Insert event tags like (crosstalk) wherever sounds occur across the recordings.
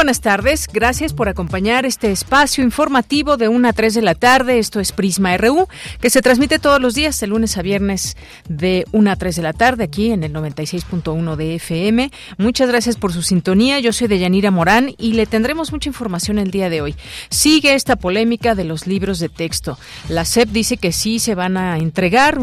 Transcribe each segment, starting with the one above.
Buenas tardes, gracias por acompañar este espacio informativo de 1 a 3 de la tarde. Esto es Prisma RU, que se transmite todos los días, de lunes a viernes, de 1 a 3 de la tarde, aquí en el 96.1 de FM. Muchas gracias por su sintonía. Yo soy Deyanira Morán y le tendremos mucha información el día de hoy. Sigue esta polémica de los libros de texto. La SEP dice que sí se van a entregar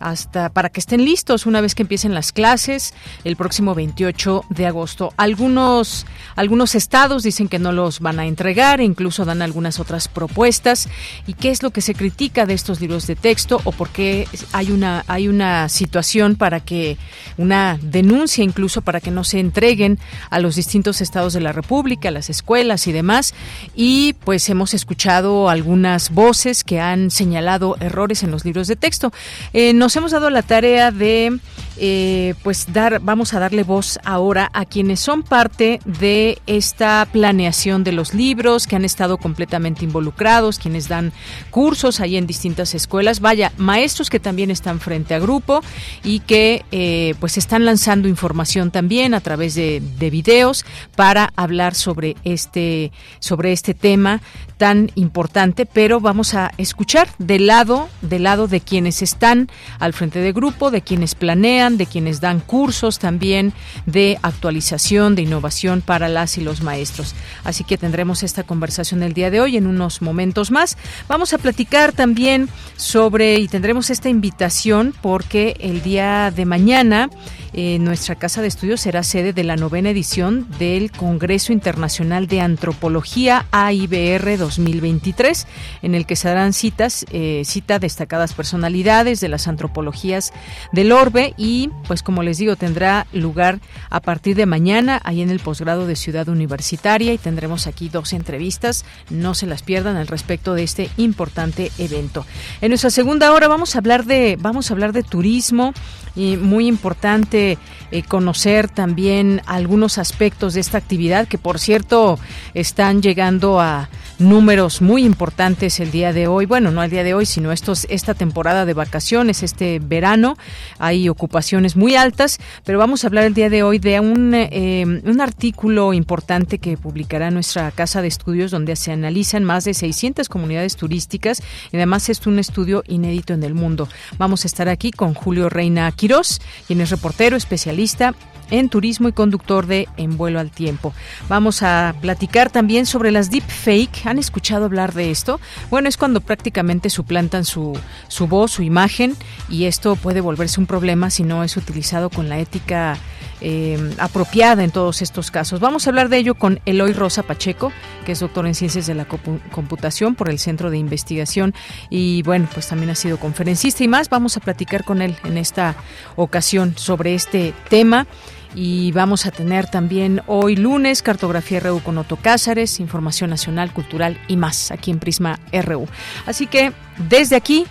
hasta para que estén listos una vez que empiecen las clases el próximo 28 de agosto. Algunos algunos estados dicen que no los van a entregar incluso dan algunas otras propuestas. ¿Y qué es lo que se critica de estos libros de texto o por qué hay una hay una situación para que una denuncia incluso para que no se entreguen a los distintos estados de la República, a las escuelas y demás? Y pues hemos escuchado algunas voces que han señalado errores en los libros de texto. Eh, nos hemos dado la tarea de eh, pues dar, vamos a darle voz ahora a quienes son parte de esta planeación de los libros, que han estado completamente involucrados, quienes dan cursos ahí en distintas escuelas, vaya, maestros que también están frente a grupo y que eh, pues están lanzando información también a través de, de videos para hablar sobre este, sobre este tema tan importante, pero vamos a escuchar del lado, del lado de quienes están al frente de grupo, de quienes planean, de quienes dan cursos también de actualización, de innovación para las y los maestros. Así que tendremos esta conversación el día de hoy en unos momentos más. Vamos a platicar también sobre y tendremos esta invitación porque el día de mañana eh, nuestra casa de estudios será sede de la novena edición del Congreso Internacional de Antropología AIBR 2023, en el que se darán citas, eh, cita destacadas personalidades de las antropologías del orbe y, pues como les digo, tendrá lugar a partir de mañana ahí en el posgrado de Ciudad Universitaria y tendremos aquí dos entrevistas, no se las pierdan al respecto de este importante evento. En nuestra segunda hora vamos a hablar de vamos a hablar de turismo y muy importante eh, conocer también algunos aspectos de esta actividad que por cierto están llegando a números muy importantes el día de hoy. Bueno, no el día de hoy, sino estos, esta temporada de vacaciones, este verano. Hay ocupaciones muy altas, pero vamos a hablar el día de hoy de un, eh, un artículo importante que publicará nuestra casa de estudios donde se analizan más de 600 comunidades turísticas y además es un estudio inédito en el mundo. Vamos a estar aquí con Julio Reina Quirós, quien es reportero, especialista en turismo y conductor de En vuelo al tiempo. Vamos a platicar también sobre las deepfake. ¿Han escuchado hablar de esto? Bueno, es cuando prácticamente suplantan su, su voz, su imagen, y esto puede volverse un problema si no es utilizado con la ética eh, apropiada en todos estos casos. Vamos a hablar de ello con Eloy Rosa Pacheco, que es doctor en ciencias de la computación por el Centro de Investigación y bueno, pues también ha sido conferencista y más. Vamos a platicar con él en esta ocasión sobre este tema. Y vamos a tener también hoy lunes cartografía RU con Otto Cázares, información nacional, cultural y más aquí en Prisma RU. Así que desde aquí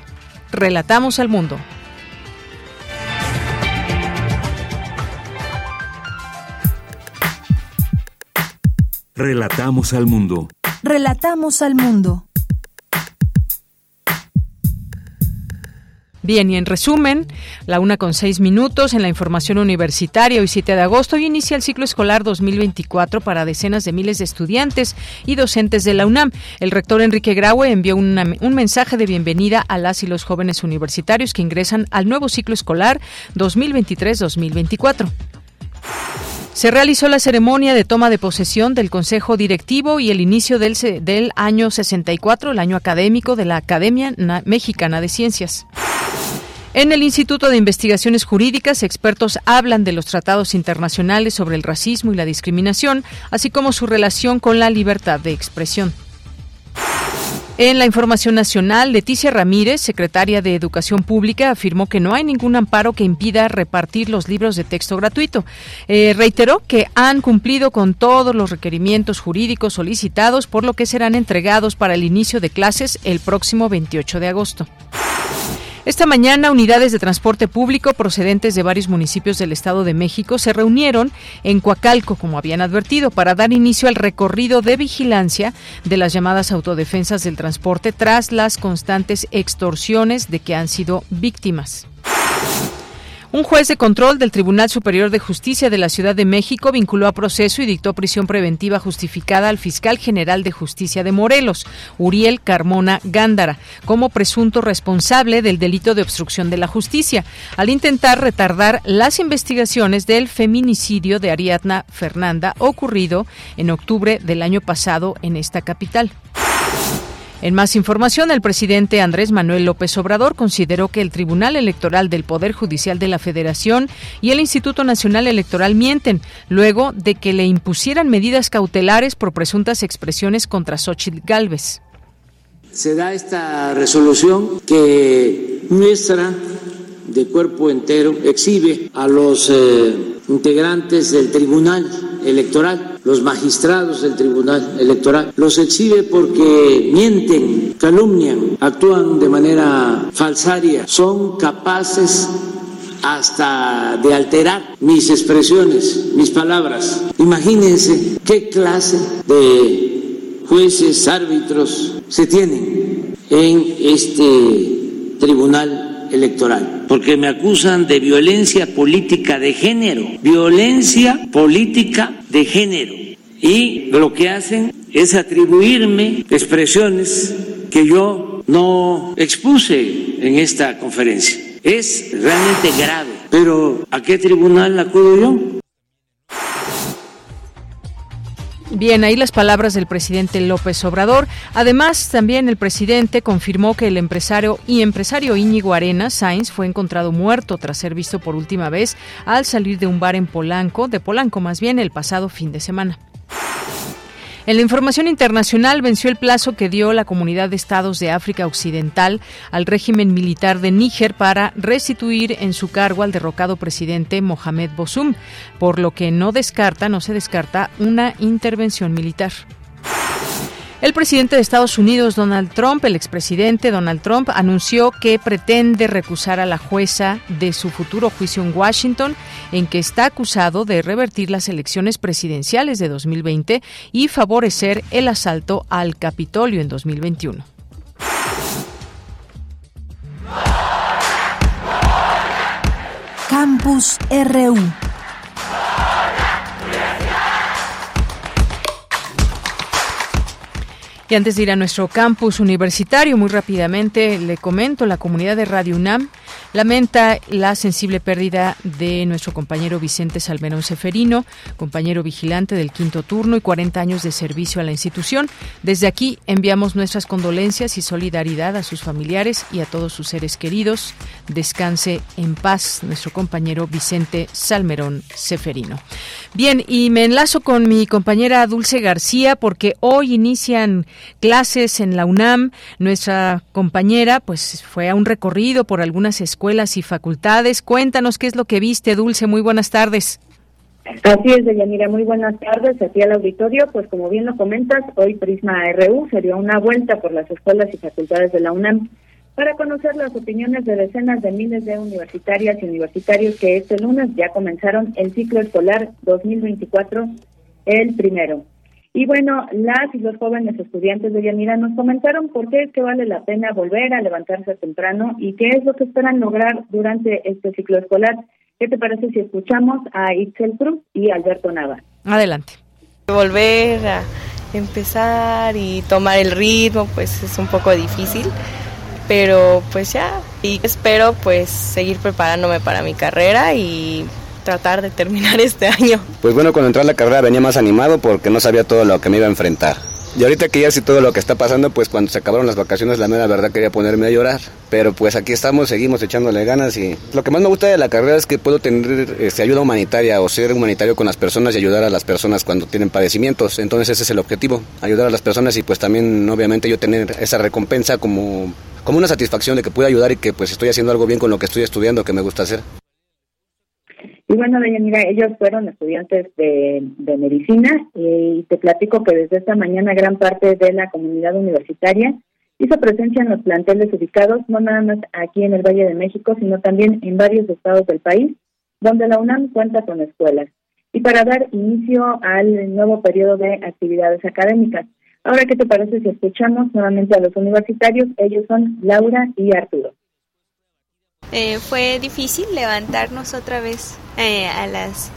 relatamos al mundo. Relatamos al mundo. Relatamos al mundo. Bien, y en resumen, la una con seis minutos en la información universitaria, hoy 7 de agosto, y inicia el ciclo escolar 2024 para decenas de miles de estudiantes y docentes de la UNAM. El rector Enrique Graue envió un mensaje de bienvenida a las y los jóvenes universitarios que ingresan al nuevo ciclo escolar 2023-2024. Se realizó la ceremonia de toma de posesión del Consejo Directivo y el inicio del, del año 64, el año académico de la Academia Mexicana de Ciencias. En el Instituto de Investigaciones Jurídicas, expertos hablan de los tratados internacionales sobre el racismo y la discriminación, así como su relación con la libertad de expresión. En la información nacional, Leticia Ramírez, secretaria de Educación Pública, afirmó que no hay ningún amparo que impida repartir los libros de texto gratuito. Eh, reiteró que han cumplido con todos los requerimientos jurídicos solicitados, por lo que serán entregados para el inicio de clases el próximo 28 de agosto. Esta mañana, unidades de transporte público procedentes de varios municipios del Estado de México se reunieron en Coacalco, como habían advertido, para dar inicio al recorrido de vigilancia de las llamadas autodefensas del transporte tras las constantes extorsiones de que han sido víctimas. Un juez de control del Tribunal Superior de Justicia de la Ciudad de México vinculó a proceso y dictó prisión preventiva justificada al fiscal general de justicia de Morelos, Uriel Carmona Gándara, como presunto responsable del delito de obstrucción de la justicia, al intentar retardar las investigaciones del feminicidio de Ariadna Fernanda ocurrido en octubre del año pasado en esta capital. En más información, el presidente Andrés Manuel López Obrador consideró que el Tribunal Electoral del Poder Judicial de la Federación y el Instituto Nacional Electoral mienten luego de que le impusieran medidas cautelares por presuntas expresiones contra Xochitl Gálvez. Se da esta resolución que muestra de cuerpo entero exhibe a los eh, integrantes del Tribunal Electoral, los magistrados del Tribunal Electoral. Los exhibe porque mienten, calumnian, actúan de manera falsaria, son capaces hasta de alterar mis expresiones, mis palabras. Imagínense qué clase de jueces, árbitros se tienen en este tribunal electoral, porque me acusan de violencia política de género, violencia política de género. Y lo que hacen es atribuirme expresiones que yo no expuse en esta conferencia. Es realmente grave, pero ¿a qué tribunal acudo yo? Bien, ahí las palabras del presidente López Obrador. Además, también el presidente confirmó que el empresario y empresario Íñigo Arena Sainz fue encontrado muerto tras ser visto por última vez al salir de un bar en Polanco, de Polanco más bien, el pasado fin de semana. En la información internacional venció el plazo que dio la Comunidad de Estados de África Occidental al régimen militar de Níger para restituir en su cargo al derrocado presidente Mohamed Bosum, por lo que no descarta, no se descarta una intervención militar. El presidente de Estados Unidos, Donald Trump, el expresidente Donald Trump, anunció que pretende recusar a la jueza de su futuro juicio en Washington, en que está acusado de revertir las elecciones presidenciales de 2020 y favorecer el asalto al Capitolio en 2021. Campus RU Y antes de ir a nuestro campus universitario, muy rápidamente le comento, la comunidad de Radio UNAM lamenta la sensible pérdida de nuestro compañero Vicente Salmerón Seferino, compañero vigilante del quinto turno y 40 años de servicio a la institución. Desde aquí enviamos nuestras condolencias y solidaridad a sus familiares y a todos sus seres queridos. Descanse en paz nuestro compañero Vicente Salmerón Seferino. Bien, y me enlazo con mi compañera Dulce García porque hoy inician clases en la UNAM. Nuestra compañera pues fue a un recorrido por algunas escuelas y facultades. Cuéntanos qué es lo que viste, Dulce. Muy buenas tardes. Así es, Deyanira, muy buenas tardes aquí al auditorio. Pues como bien lo comentas, hoy Prisma RU se dio una vuelta por las escuelas y facultades de la UNAM para conocer las opiniones de decenas de miles de universitarias y universitarios que este lunes ya comenzaron el ciclo escolar 2024, el primero. Y bueno, las y los jóvenes estudiantes de Yanira nos comentaron por qué es que vale la pena volver a levantarse temprano y qué es lo que esperan lograr durante este ciclo escolar. ¿Qué te parece si escuchamos a Itzel Cruz y Alberto Nava? Adelante. Volver a empezar y tomar el ritmo, pues es un poco difícil, pero pues ya, y espero pues seguir preparándome para mi carrera y tratar de terminar (laughs) este año. Pues bueno, cuando entré a la carrera venía más animado porque no sabía todo lo que me iba a enfrentar. Y ahorita que ya sé todo lo que está pasando, pues cuando se acabaron las vacaciones, la mera verdad quería ponerme a llorar. Pero pues aquí estamos, seguimos echándole ganas y lo que más me gusta de la carrera es que puedo tener este, ayuda humanitaria o ser humanitario con las personas y ayudar a las personas cuando tienen padecimientos. Entonces ese es el objetivo, ayudar a las personas y pues también obviamente yo tener esa recompensa como, como una satisfacción de que puedo ayudar y que pues estoy haciendo algo bien con lo que estoy estudiando, que me gusta hacer. Y bueno, mira, ellos fueron estudiantes de, medicina y te platico que desde esta mañana gran parte de la comunidad universitaria hizo presencia en los planteles ubicados, no nada más aquí en el Valle de México, sino también en varios estados del país, donde la UNAM cuenta con escuelas. Y para dar inicio al nuevo periodo de actividades académicas. Ahora, ¿qué te parece si escuchamos nuevamente a los universitarios? Ellos son Laura y Arturo. Eh, fue difícil levantarnos otra vez eh, a las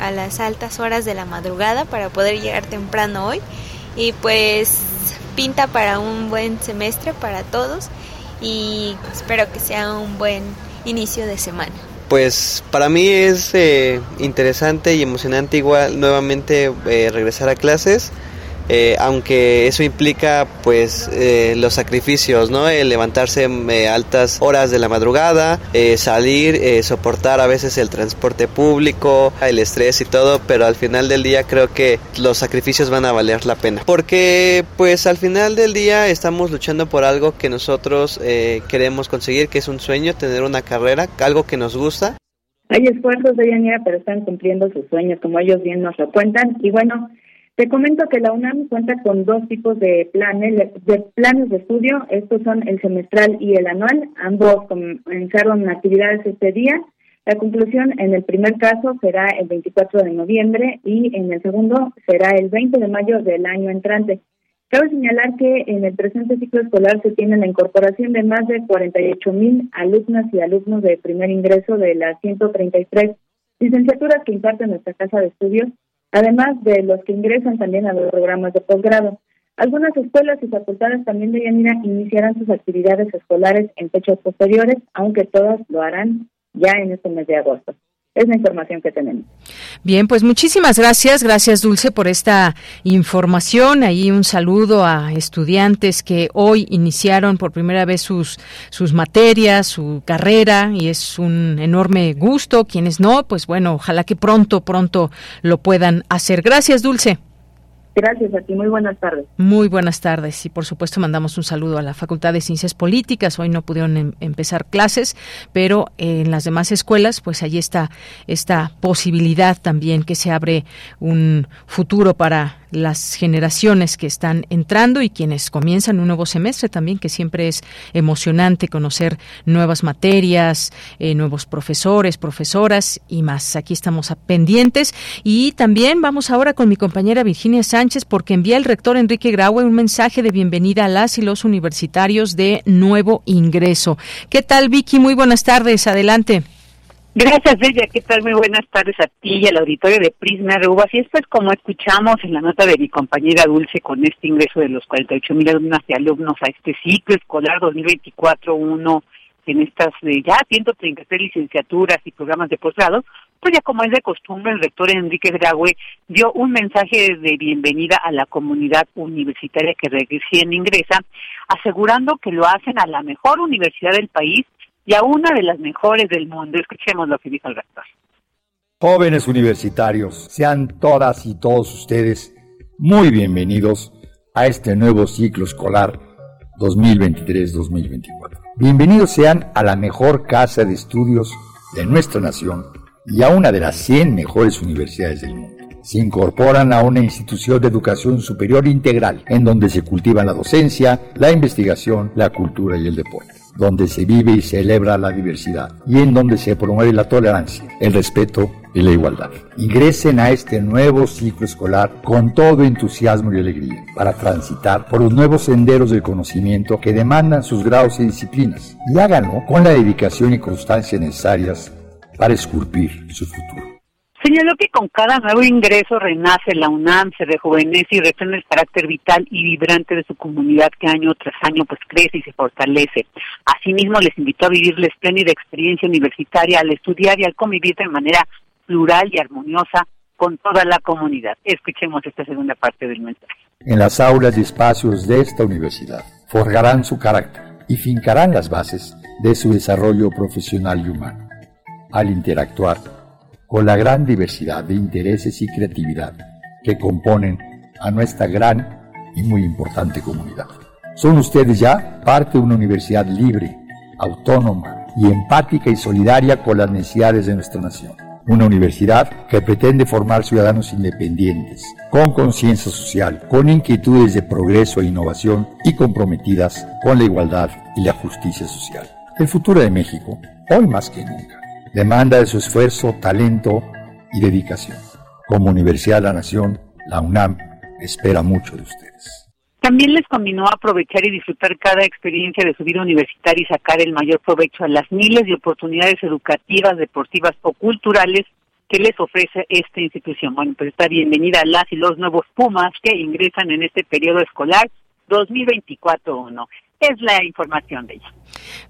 a las altas horas de la madrugada para poder llegar temprano hoy y pues pinta para un buen semestre para todos y espero que sea un buen inicio de semana. Pues para mí es eh, interesante y emocionante igual nuevamente regresar a clases. Eh, aunque eso implica pues eh, los sacrificios, ¿no? El levantarse eh, altas horas de la madrugada, salir, soportar a veces el transporte público, el estrés y todo, pero al final del día creo que los sacrificios van a valer la pena. Porque pues al final del día estamos luchando por algo que nosotros queremos conseguir, que es un sueño, tener una carrera, algo que nos gusta. Hay esfuerzos de Yanira, pero están cumpliendo sus sueños, como ellos bien nos lo cuentan. Y bueno, te comento que la UNAM cuenta con dos tipos de planes de, planes de estudio. Estos son el semestral y el anual. Ambos comenzaron actividades este día. La conclusión en el primer caso será el 24 de noviembre y en el segundo será el 20 de mayo del año entrante. Cabe señalar que en el presente ciclo escolar se tiene la incorporación de más de 48 mil alumnas y alumnos de primer ingreso de las 133 licenciaturas que imparte nuestra casa de estudios además de los que ingresan también a los programas de posgrado. Algunas escuelas y facultades también de Yanira iniciarán sus actividades escolares en fechas posteriores, aunque todas lo harán ya en este mes de agosto es la información que tenemos. Bien, pues muchísimas gracias, gracias Dulce por esta información. Ahí un saludo a estudiantes que hoy iniciaron por primera vez sus sus materias, su carrera y es un enorme gusto. Quienes no, pues bueno, ojalá que pronto pronto lo puedan hacer. Gracias, Dulce. Gracias a ti, muy buenas tardes. Muy buenas tardes y por supuesto mandamos un saludo a la Facultad de Ciencias Políticas. Hoy no pudieron em, empezar clases, pero en las demás escuelas pues allí está esta posibilidad también que se abre un futuro para las generaciones que están entrando y quienes comienzan un nuevo semestre también, que siempre es emocionante conocer nuevas materias, eh, nuevos profesores, profesoras y más. Aquí estamos a pendientes y también vamos ahora con mi compañera Virginia Sánchez porque envía el rector Enrique Graue un mensaje de bienvenida a las y los universitarios de nuevo ingreso. ¿Qué tal Vicky? Muy buenas tardes, adelante. Gracias, Bella. ¿Qué tal? Muy buenas tardes a ti y al auditorio de Prisma RU. Así es, pues, como escuchamos en la nota de mi compañera Dulce con este ingreso de los 48 mil alumnas y alumnos a este ciclo escolar 2024-1 en estas de ya 133 licenciaturas y programas de posgrado, pues ya como es de costumbre, el rector Enrique Graue dio un mensaje de bienvenida a la comunidad universitaria que recién ingresa, asegurando que lo hacen a la mejor universidad del país y a una de las mejores del mundo. Escuchemos lo que dijo el rector. Jóvenes universitarios, sean todas y todos ustedes muy bienvenidos a este nuevo ciclo escolar 2023-2024. Bienvenidos sean a la mejor casa de estudios de nuestra nación y a una de las 100 mejores universidades del mundo. Se incorporan a una institución de educación superior integral en donde se cultiva la docencia, la investigación, la cultura y el deporte donde se vive y celebra la diversidad y en donde se promueve la tolerancia, el respeto y la igualdad. Ingresen a este nuevo ciclo escolar con todo entusiasmo y alegría para transitar por los nuevos senderos del conocimiento que demandan sus grados y disciplinas y háganlo con la dedicación y constancia necesarias para esculpir su futuro. Señaló que con cada nuevo ingreso renace la UNAM, se rejuvenece y resuena el carácter vital y vibrante de su comunidad que año tras año pues crece y se fortalece. Asimismo, les invitó a vivir la espléndida experiencia universitaria al estudiar y al convivir de manera plural y armoniosa con toda la comunidad. Escuchemos esta segunda parte del mensaje. En las aulas y espacios de esta universidad forjarán su carácter y fincarán las bases de su desarrollo profesional y humano. Al interactuar con la gran diversidad de intereses y creatividad que componen a nuestra gran y muy importante comunidad. Son ustedes ya parte de una universidad libre, autónoma y empática y solidaria con las necesidades de nuestra nación. Una universidad que pretende formar ciudadanos independientes, con conciencia social, con inquietudes de progreso e innovación y comprometidas con la igualdad y la justicia social. El futuro de México, hoy más que nunca, demanda de su esfuerzo, talento y dedicación. Como Universidad de la Nación, la UNAM espera mucho de ustedes. También les combinó aprovechar y disfrutar cada experiencia de su vida universitaria y sacar el mayor provecho a las miles de oportunidades educativas, deportivas o culturales que les ofrece esta institución. Bueno, pues está bienvenida a las y los nuevos Pumas que ingresan en este periodo escolar 2024-1. Es la información de ella.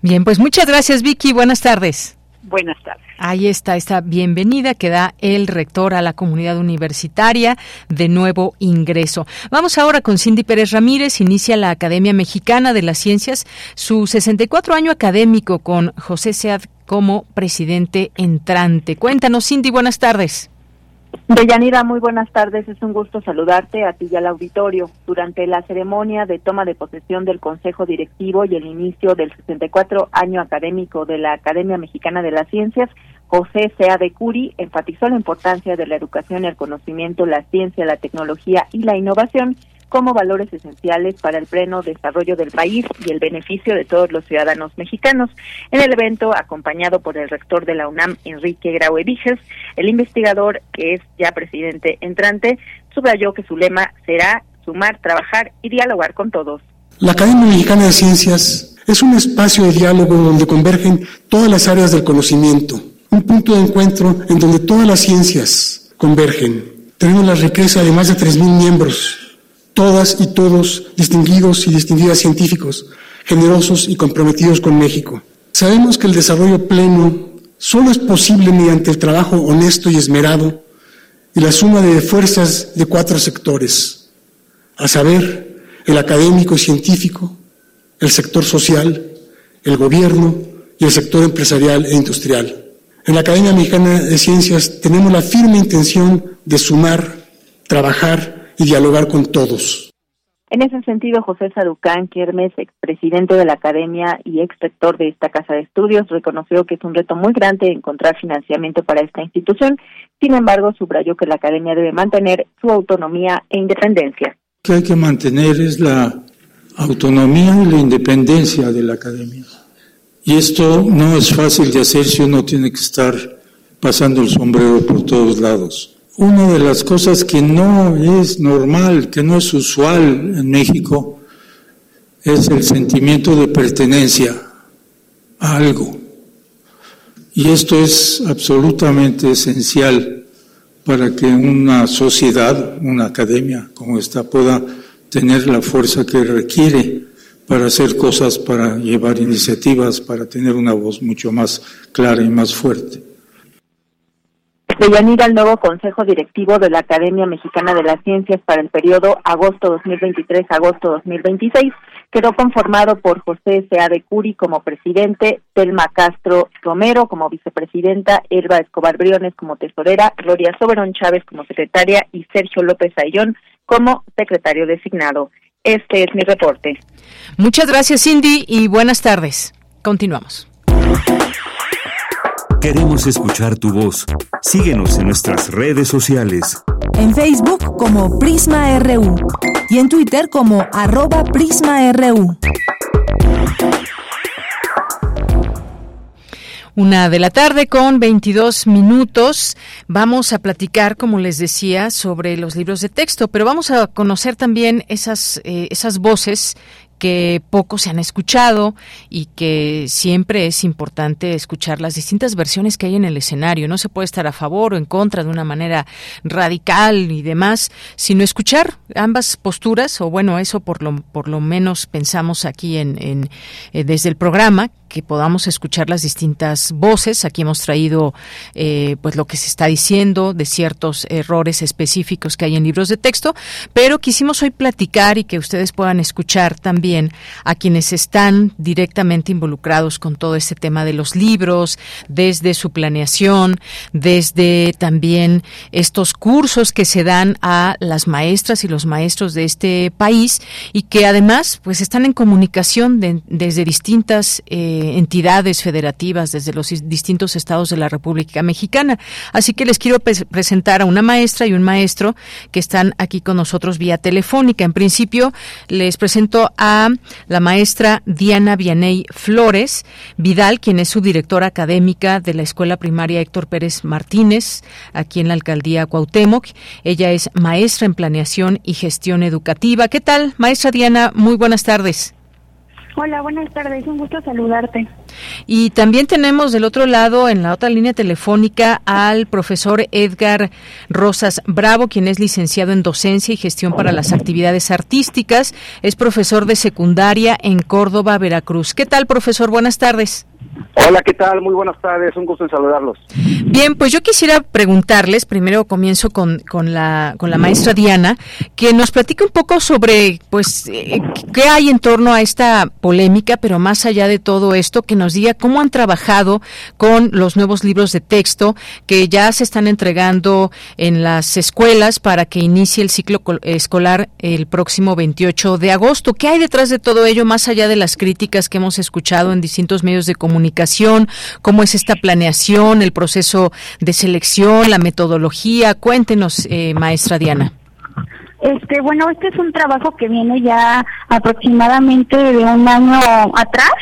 Bien, pues muchas gracias Vicky, buenas tardes. Buenas tardes. Ahí está esta bienvenida que da el rector a la comunidad universitaria de nuevo ingreso. Vamos ahora con Cindy Pérez Ramírez. Inicia la Academia Mexicana de las Ciencias su 64 año académico con José Sead como presidente entrante. Cuéntanos, Cindy, buenas tardes. Deyanira, muy buenas tardes. Es un gusto saludarte a ti y al auditorio. Durante la ceremonia de toma de posesión del Consejo Directivo y el inicio del 64 año académico de la Academia Mexicana de las Ciencias, José Sea de Curi enfatizó la importancia de la educación, el conocimiento, la ciencia, la tecnología y la innovación como valores esenciales para el pleno desarrollo del país y el beneficio de todos los ciudadanos mexicanos. En el evento, acompañado por el rector de la UNAM, Enrique Graue Viges, el investigador, que es ya presidente entrante, subrayó que su lema será sumar, trabajar y dialogar con todos. La Academia Mexicana de Ciencias es un espacio de diálogo donde convergen todas las áreas del conocimiento, un punto de encuentro en donde todas las ciencias convergen. Tenemos la riqueza de más de 3.000 miembros todas y todos distinguidos y distinguidas científicos, generosos y comprometidos con México. Sabemos que el desarrollo pleno solo es posible mediante el trabajo honesto y esmerado y la suma de fuerzas de cuatro sectores, a saber, el académico y científico, el sector social, el gobierno y el sector empresarial e industrial. En la Academia Mexicana de Ciencias tenemos la firme intención de sumar, trabajar y dialogar con todos. En ese sentido, José Sarucán Quiermes, expresidente de la Academia y exrector de esta Casa de Estudios, reconoció que es un reto muy grande encontrar financiamiento para esta institución. Sin embargo, subrayó que la Academia debe mantener su autonomía e independencia. Lo que hay que mantener es la autonomía y la independencia de la Academia. Y esto no es fácil de hacer si uno tiene que estar pasando el sombrero por todos lados una de las cosas que no es normal, que no es usual en México, es el sentimiento de pertenencia a algo. Y esto es absolutamente esencial para que una sociedad, una academia como esta pueda tener la fuerza que requiere para hacer cosas, para llevar iniciativas, para tener una voz mucho más clara y más fuerte. Deyanira, el nuevo Consejo Directivo de la Academia Mexicana de las Ciencias para el periodo agosto 2023-agosto 2026 quedó conformado por José Sea de Curi como presidente, Telma Castro Romero como vicepresidenta, Elba Escobar Briones como tesorera, Gloria Soberón Chávez como secretaria y Sergio López Ayllón como secretario designado. Este es mi reporte. Muchas gracias, Cindy, y buenas tardes. Continuamos. Queremos escuchar tu voz. Síguenos en nuestras redes sociales. En Facebook como Prisma RU y en Twitter como arroba PrismaRU. Una de la tarde con 22 minutos. Vamos a platicar, como les decía, sobre los libros de texto, pero vamos a conocer también esas, eh, esas voces que poco se han escuchado y que siempre es importante escuchar las distintas versiones que hay en el escenario. No se puede estar a favor o en contra de una manera radical y demás, sino escuchar ambas posturas, o bueno, eso por lo, por lo menos pensamos aquí en, en eh, desde el programa, que podamos escuchar las distintas voces. Aquí hemos traído eh, pues lo que se está diciendo de ciertos errores específicos que hay en libros de texto, pero quisimos hoy platicar y que ustedes puedan escuchar también a quienes están directamente involucrados con todo este tema de los libros, desde su planeación, desde también estos cursos que se dan a las maestras y los maestros de este país y que además pues están en comunicación desde distintas eh, entidades federativas, desde los distintos estados de la República Mexicana. Así que les quiero presentar a una maestra y un maestro que están aquí con nosotros vía telefónica. En principio les presento a la maestra Diana Vianey Flores Vidal, quien es su directora académica de la Escuela Primaria Héctor Pérez Martínez, aquí en la alcaldía Cuauhtémoc. Ella es maestra en planeación y gestión educativa. ¿Qué tal, maestra Diana? Muy buenas tardes. Hola, buenas tardes, un gusto saludarte. Y también tenemos del otro lado, en la otra línea telefónica, al profesor Edgar Rosas Bravo, quien es licenciado en docencia y gestión para las actividades artísticas. Es profesor de secundaria en Córdoba, Veracruz. ¿Qué tal, profesor? Buenas tardes. Hola, ¿qué tal? Muy buenas tardes, un gusto en saludarlos. Bien, pues yo quisiera preguntarles, primero comienzo con, con, la, con la maestra Diana, que nos platique un poco sobre, pues, eh, qué hay en torno a esta polémica, pero más allá de todo esto, que nos diga cómo han trabajado con los nuevos libros de texto que ya se están entregando en las escuelas para que inicie el ciclo escolar el próximo 28 de agosto. ¿Qué hay detrás de todo ello, más allá de las críticas que hemos escuchado en distintos medios de comunicación? cómo es esta planeación, el proceso de selección, la metodología. Cuéntenos, eh, maestra Diana. Este, bueno, este es un trabajo que viene ya aproximadamente de un año atrás,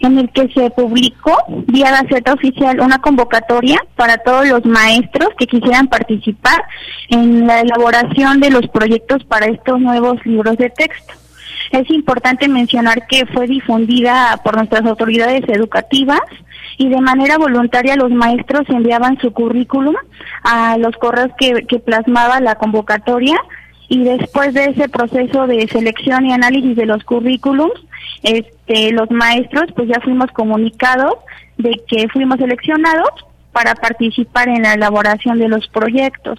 en el que se publicó vía Gaceta Oficial una convocatoria para todos los maestros que quisieran participar en la elaboración de los proyectos para estos nuevos libros de texto. Es importante mencionar que fue difundida por nuestras autoridades educativas y de manera voluntaria los maestros enviaban su currículum a los correos que, que plasmaba la convocatoria y después de ese proceso de selección y análisis de los currículums, este, los maestros pues ya fuimos comunicados de que fuimos seleccionados para participar en la elaboración de los proyectos.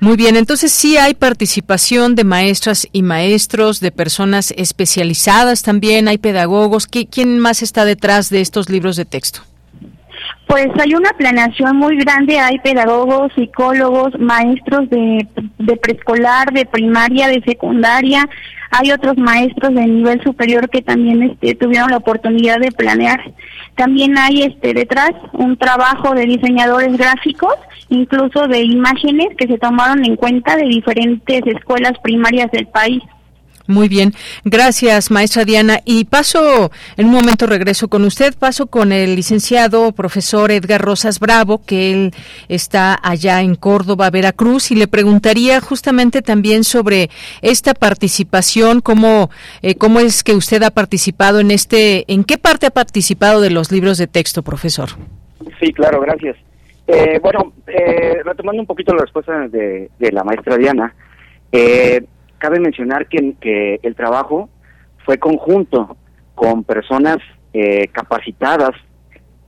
Muy bien, entonces sí hay participación de maestras y maestros, de personas especializadas también, hay pedagogos. ¿Quién más está detrás de estos libros de texto? Pues hay una planeación muy grande, hay pedagogos, psicólogos, maestros de, de preescolar, de primaria, de secundaria, hay otros maestros de nivel superior que también este, tuvieron la oportunidad de planear. También hay este detrás un trabajo de diseñadores gráficos, incluso de imágenes que se tomaron en cuenta de diferentes escuelas primarias del país. Muy bien, gracias maestra Diana. Y paso, en un momento regreso con usted, paso con el licenciado profesor Edgar Rosas Bravo, que él está allá en Córdoba, Veracruz, y le preguntaría justamente también sobre esta participación, cómo, eh, cómo es que usted ha participado en este, en qué parte ha participado de los libros de texto, profesor. Sí, claro, gracias. Eh, bueno, eh, retomando un poquito la respuesta de, de la maestra Diana, eh, cabe mencionar que, el trabajo fue conjunto con personas eh, capacitadas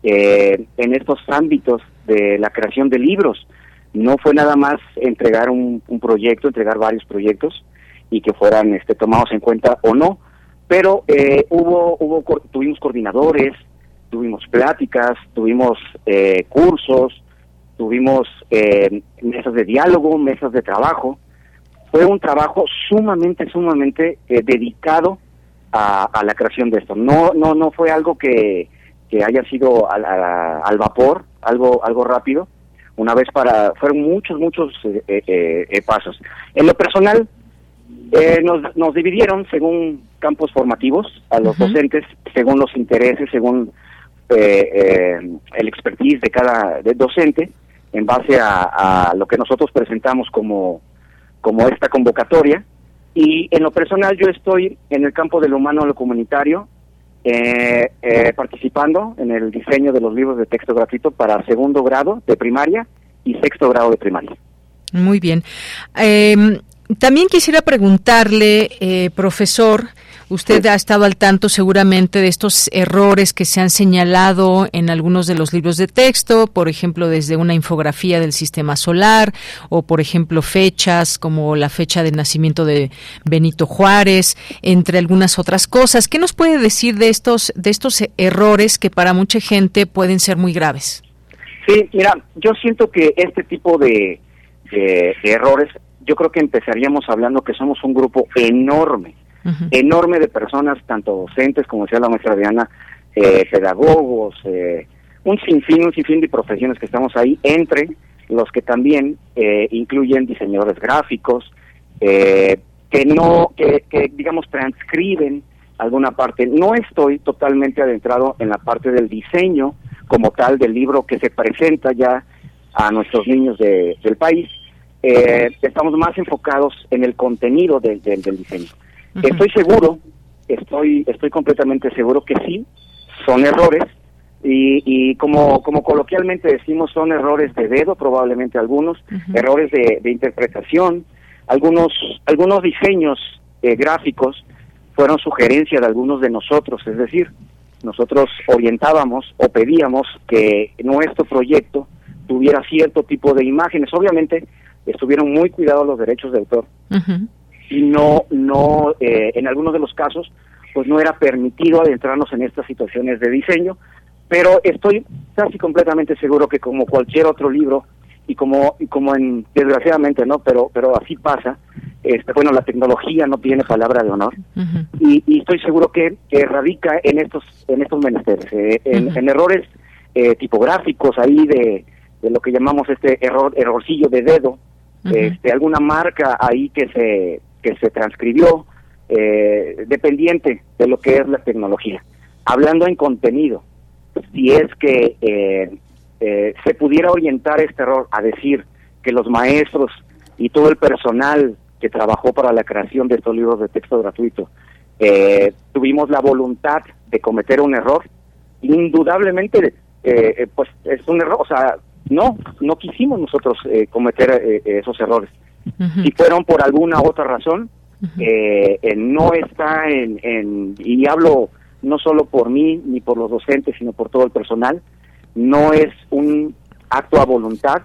eh, en estos ámbitos de la creación de libros. No fue nada más entregar un, proyecto, entregar varios proyectos y que fueran este, tomados en cuenta o no, pero eh, hubo, hubo, tuvimos coordinadores, tuvimos pláticas, tuvimos cursos, tuvimos mesas de diálogo, mesas de trabajo, fue un trabajo sumamente, sumamente eh, dedicado a, la creación de esto. No, no, no fue algo que, haya sido al, al, vapor, algo, algo rápido. Una vez para, fueron muchos, muchos eh, eh, pasos. En lo personal, nos, nos dividieron según campos formativos a los docentes, según los intereses, según el expertise de cada docente, en base a, a lo que nosotros presentamos como como esta convocatoria. Y en lo personal yo estoy en el campo de lo humano a lo comunitario, eh, eh, participando en el diseño de los libros de texto gratuito para segundo grado de primaria y sexto grado de primaria. Muy bien. Em, también quisiera preguntarle, eh, profesor, Usted ha estado al tanto seguramente de estos errores que se han señalado en algunos de los libros de texto, por ejemplo, desde una infografía del sistema solar o, por ejemplo, fechas como la fecha de nacimiento de Benito Juárez, entre algunas otras cosas. ¿Qué nos puede decir de estos de estos errores que para mucha gente pueden ser muy graves? Sí, mira, yo siento que este tipo de, errores, yo creo que empezaríamos hablando que somos un grupo enorme, enorme de personas, tanto docentes, como decía la maestra Diana, eh, pedagogos, eh, un sinfín, un sinfín de profesiones que estamos ahí, entre los que también eh, incluyen diseñadores gráficos, que no, que, que digamos transcriben alguna parte. No estoy totalmente adentrado en la parte del diseño como tal del libro que se presenta ya a nuestros niños de, del país. Eh, estamos más enfocados en el contenido del diseño. Estoy seguro, estoy, estoy completamente seguro que sí, son errores, y, y como, como coloquialmente decimos, son errores de dedo, probablemente algunos, errores de, de, interpretación, algunos, algunos diseños eh, gráficos fueron sugerencia de algunos de nosotros, es decir, nosotros orientábamos o pedíamos que nuestro proyecto tuviera cierto tipo de imágenes. Obviamente estuvieron muy cuidados los derechos de autor y no, no, eh, en algunos de los casos, pues no era permitido adentrarnos en estas situaciones de diseño, pero estoy casi completamente seguro que como cualquier otro libro y como y como en desgraciadamente no pero pero así pasa este bueno la tecnología no tiene palabra de honor y, estoy seguro que, radica en estos en estos menesteres eh, en, errores eh, tipográficos ahí de, de lo que llamamos este error errorcillo de dedo este alguna marca ahí que se que se transcribió eh, dependiente de lo que es la tecnología hablando en contenido si es que eh, eh, se pudiera orientar este error a decir que los maestros y todo el personal que trabajó para la creación de estos libros de texto gratuito eh, tuvimos la voluntad de cometer un error, indudablemente eh, pues es un error, o sea, no, no quisimos nosotros cometer esos errores. Si fueron por alguna otra razón, no está en, en, y hablo no solo por mí ni por los docentes, sino por todo el personal, no es un acto a voluntad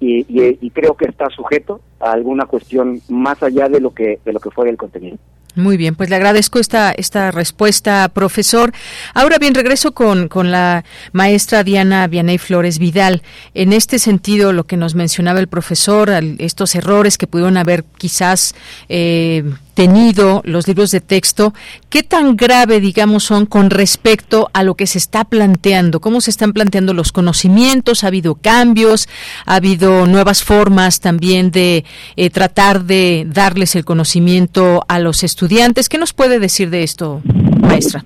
y, y, creo que está sujeto a alguna cuestión más allá de lo que de lo que fue el contenido. Muy bien, pues le agradezco esta, esta respuesta, profesor. Ahora bien, regreso con, con la maestra Diana Vianey Flores Vidal. En este sentido, lo que nos mencionaba el profesor, estos errores que pudieron haber quizás eh, tenido los libros de texto, ¿qué tan grave, digamos, son con respecto a lo que se está planteando? ¿Cómo se están planteando los conocimientos? ¿Ha habido cambios? ¿Ha habido nuevas formas también de eh, tratar de darles el conocimiento a los estudiantes? ¿Qué nos puede decir de esto, maestra?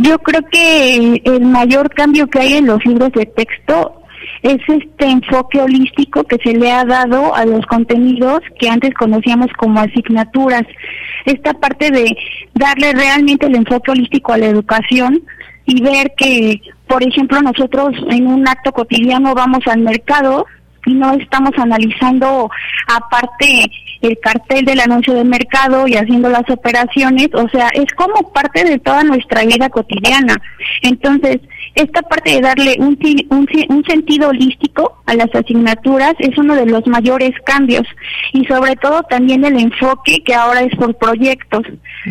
Yo creo que el mayor cambio que hay en los libros de texto es este enfoque holístico que se le ha dado a los contenidos que antes conocíamos como asignaturas. Esta parte de darle realmente el enfoque holístico a la educación y ver que, por ejemplo, nosotros en un acto cotidiano vamos al mercado y no estamos analizando aparte el cartel del anuncio de mercado y haciendo las operaciones, o sea, es como parte de toda nuestra vida cotidiana. Entonces, esta parte de darle un, un, sentido holístico a las asignaturas es uno de los mayores cambios y sobre todo también el enfoque que ahora es por proyectos.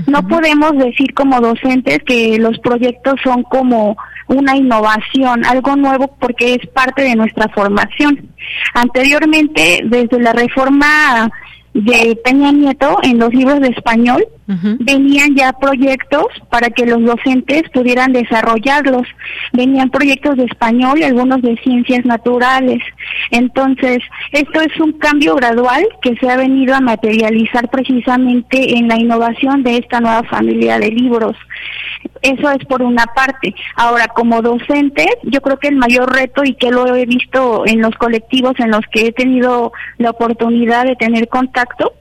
No podemos decir como docentes que los proyectos son como una innovación, algo nuevo porque es parte de nuestra formación. Anteriormente, desde la reforma de Peña Nieto en los libros de español, venían ya proyectos para que los docentes pudieran desarrollarlos. Venían proyectos de español y algunos de ciencias naturales. Entonces, esto es un cambio gradual que se ha venido a materializar precisamente en la innovación de esta nueva familia de libros. Eso es por una parte. Ahora, como docente, yo creo que el mayor reto y que lo he visto en los colectivos en los que he tenido la oportunidad de tener contacto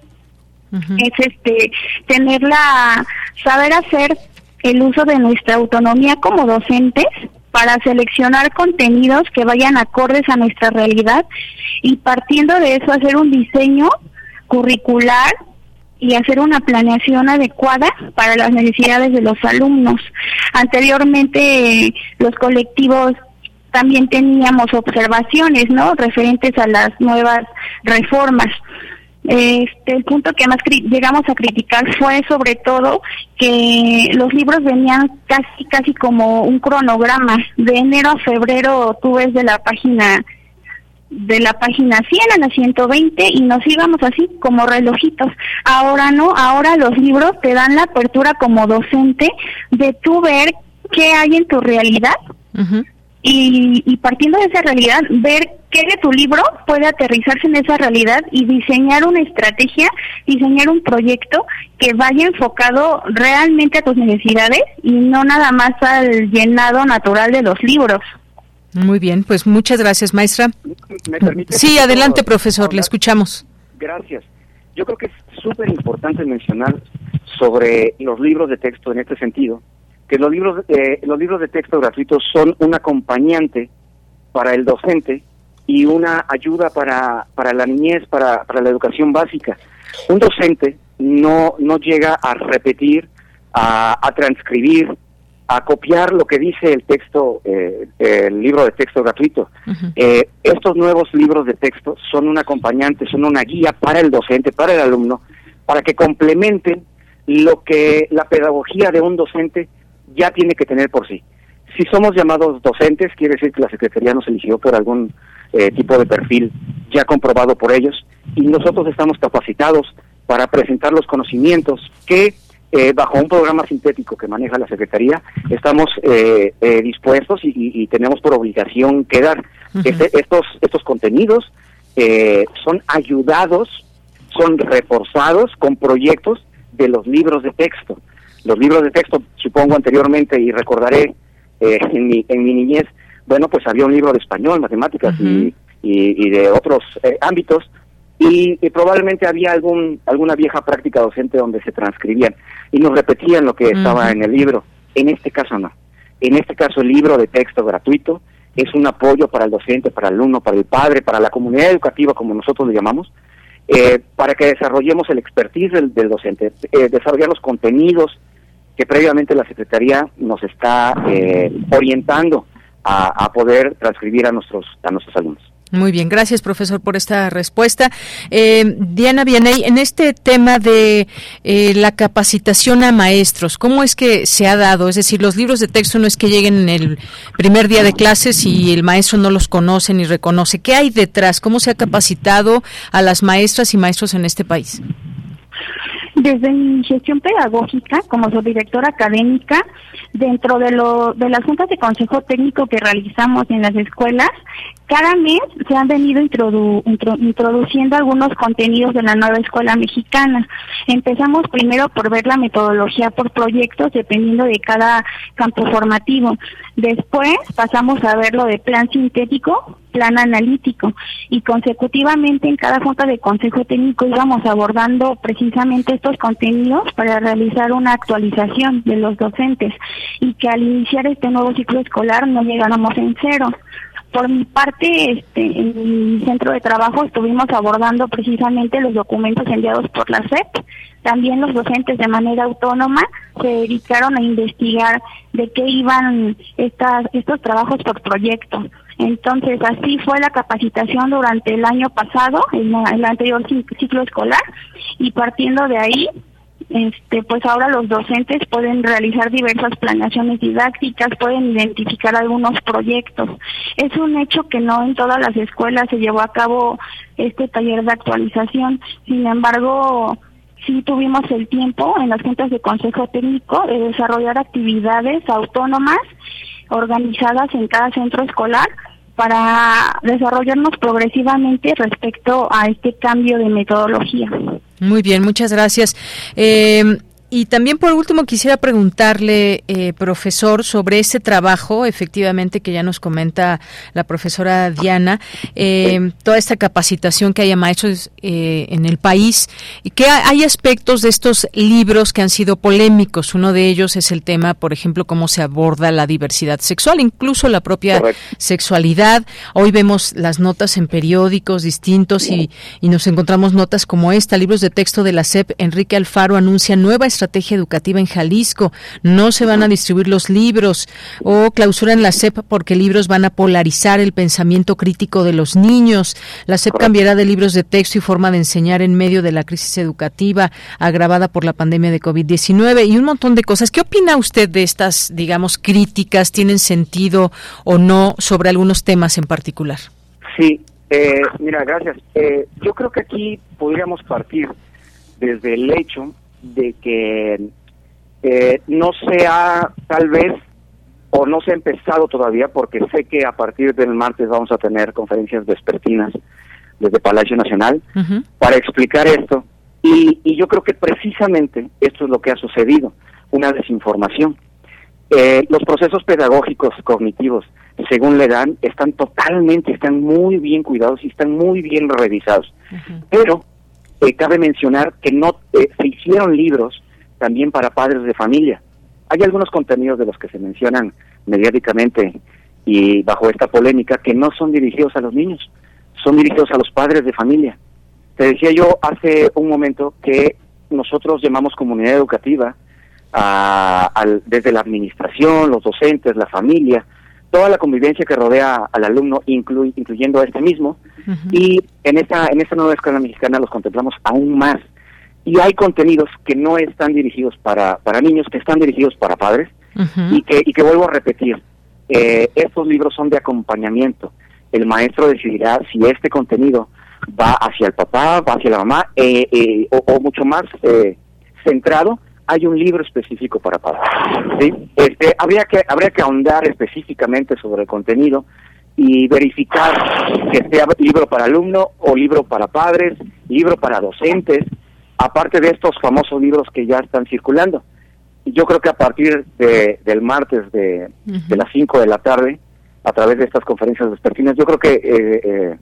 es este tener la saber hacer el uso de nuestra autonomía como docentes para seleccionar contenidos que vayan acordes a nuestra realidad y partiendo de eso hacer un diseño curricular y hacer una planeación adecuada para las necesidades de los alumnos. Anteriormente los colectivos también teníamos observaciones, ¿no? Referentes a las nuevas reformas. Este, el punto que más llegamos a criticar fue sobre todo que los libros venían casi casi como un cronograma de enero a febrero tú ves de la página de la página 100 a la 120 y nos íbamos así como relojitos. Ahora no, ahora los libros te dan la apertura como docente de tú ver qué hay en tu realidad y, y partiendo de esa realidad, ver qué de tu libro puede aterrizarse en esa realidad y diseñar una estrategia, diseñar un proyecto que vaya enfocado realmente a tus necesidades y no nada más al llenado natural de los libros. Muy bien, pues muchas gracias, maestra. sí, adelante, profesor, le escuchamos. Gracias. Yo creo que es súper importante mencionar sobre los libros de texto en este sentido, que los libros, eh, los libros de texto gratuitos son un acompañante para el docente y una ayuda para, para la niñez, para, para la educación básica. Un docente no, no llega a repetir, a, a transcribir, a copiar lo que dice el texto, eh, el libro de texto gratuito. Eh, estos nuevos libros de texto son un acompañante, son una guía para el docente, para el alumno, para que complementen lo que la pedagogía de un docente ya tiene que tener por sí. Si somos llamados docentes, quiere decir que la Secretaría nos eligió por algún eh, tipo de perfil ya comprobado por ellos y nosotros estamos capacitados para presentar los conocimientos que eh, bajo un programa sintético que maneja la Secretaría, estamos eh, eh, dispuestos y, tenemos por obligación que dar. Este, estos, estos contenidos son ayudados, son reforzados con proyectos de los libros de texto. Los libros de texto, supongo anteriormente, y recordaré en, mi, en mi niñez, bueno, pues había un libro de español, matemáticas y, y, de otros ámbitos, y, probablemente había algún alguna vieja práctica docente donde se transcribían y nos repetían lo que estaba en el libro. En este caso no. En este caso el libro de texto gratuito es un apoyo para el docente, para el alumno, para el padre, para la comunidad educativa, como nosotros le llamamos, eh, para que desarrollemos el expertise del, docente, eh, desarrollar los contenidos que previamente la Secretaría nos está eh, orientando a, poder transcribir a nuestros, a nuestros alumnos. Muy bien, gracias profesor por esta respuesta. Eh, Diana Vianey, en este tema de eh, la capacitación a maestros, ¿cómo es que se ha dado? Es decir, los libros de texto no es que lleguen en el primer día de clases y el maestro no los conoce ni reconoce. ¿Qué hay detrás? ¿Cómo se ha capacitado a las maestras y maestros en este país? Desde mi gestión pedagógica, como subdirectora académica, dentro de, lo, de las juntas de consejo técnico que realizamos en las escuelas, cada mes se han venido introduciendo algunos contenidos de la nueva escuela mexicana. Empezamos primero por ver la metodología por proyectos, dependiendo de cada campo formativo. Después pasamos a ver lo de plan sintético, plan analítico y consecutivamente en cada junta de consejo técnico íbamos abordando precisamente estos contenidos para realizar una actualización de los docentes y que al iniciar este nuevo ciclo escolar no llegáramos en cero. Por mi parte, este, en mi centro de trabajo estuvimos abordando precisamente los documentos enviados por la SEP. También los docentes de manera autónoma se dedicaron a investigar de qué iban estas, estos trabajos por proyecto. Entonces, así fue la capacitación durante el año pasado, en el anterior ciclo escolar, y partiendo de ahí, este, pues ahora los docentes pueden realizar diversas planeaciones didácticas, pueden identificar algunos proyectos. Es un hecho que no en todas las escuelas se llevó a cabo este taller de actualización, sin embargo, sí tuvimos el tiempo en las juntas de consejo técnico de desarrollar actividades autónomas organizadas en cada centro escolar para desarrollarnos progresivamente respecto a este cambio de metodología. Muy bien, muchas gracias. Eh, Y también por último quisiera preguntarle, eh, profesor, sobre ese trabajo, efectivamente, que ya nos comenta la profesora Diana, eh, toda esta capacitación que haya maestros eh, en el país, y que hay aspectos de estos libros que han sido polémicos. Uno de ellos es el tema, por ejemplo, cómo se aborda la diversidad sexual, incluso la propia sexualidad. Hoy vemos las notas en periódicos distintos y, y nos encontramos notas como esta, libros de texto de la SEP, Enrique Alfaro anuncia nueva estrategia educativa en Jalisco, no se van a distribuir los libros o clausura en la SEP porque libros van a polarizar el pensamiento crítico de los niños. La SEP cambiará de libros de texto y forma de enseñar en medio de la crisis educativa agravada por la pandemia de COVID-19 y un montón de cosas. ¿Qué opina usted de estas, digamos, críticas? ¿Tienen sentido o no sobre algunos temas en particular? Sí, eh, mira, gracias. Eh, yo creo que aquí podríamos partir desde el hecho de que eh, no se ha tal vez o no se ha empezado todavía porque sé que a partir del martes vamos a tener conferencias vespertinas desde Palacio Nacional para explicar esto y, y, yo creo que precisamente esto es lo que ha sucedido, una desinformación. Eh, los procesos pedagógicos cognitivos, según le dan, están totalmente, están muy bien cuidados y están muy bien revisados. Pero eh, cabe mencionar que no eh, se hicieron libros también para padres de familia. Hay algunos contenidos de los que se mencionan mediáticamente y bajo esta polémica que no son dirigidos a los niños, son dirigidos a los padres de familia. Te decía yo hace un momento que nosotros llamamos comunidad educativa a, desde la administración, los docentes, la familia, toda la convivencia que rodea al alumno, incluyendo a este mismo, y en esta, en esta nueva escuela mexicana los contemplamos aún más. Y hay contenidos que no están dirigidos para, para niños, que están dirigidos para padres, y, que, y que vuelvo a repetir, eh, estos libros son de acompañamiento. El maestro decidirá si este contenido va hacia el papá, va hacia la mamá, eh, eh, o, mucho más centrado hay un libro específico para padres. ¿sí? Este, habría que habría que ahondar específicamente sobre el contenido y verificar que sea libro para alumno o libro para padres, libro para docentes, aparte de estos famosos libros que ya están circulando. Yo creo que a partir de, del martes de, de las 5 de la tarde, a través de estas conferencias vespertinas, yo creo que eh, eh,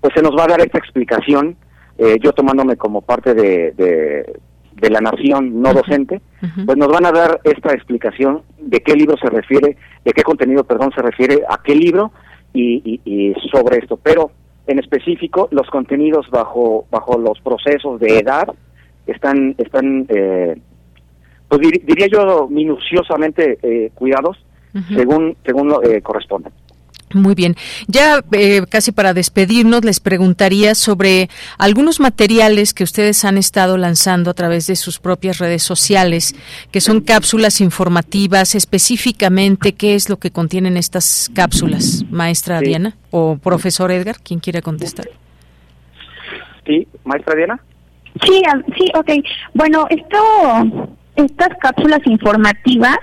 pues se nos va a dar esta explicación, eh, yo tomándome como parte de, de la nación no docente, pues nos van a dar esta explicación de qué libro se refiere, de qué contenido, perdón, se refiere a qué libro y, y, sobre esto. Pero en específico, los contenidos bajo bajo los procesos de edad están están eh, pues diría yo minuciosamente eh, cuidados según según lo, eh, corresponde. Muy bien. Ya eh, casi para despedirnos, les preguntaría sobre algunos materiales que ustedes han estado lanzando a través de sus propias redes sociales, que son cápsulas informativas. Específicamente, ¿qué es lo que contienen estas cápsulas, maestra Diana o profesor Edgar? ¿Quién quiere contestar? Sí, maestra Diana. Sí, sí, ok. Bueno, esto estas cápsulas informativas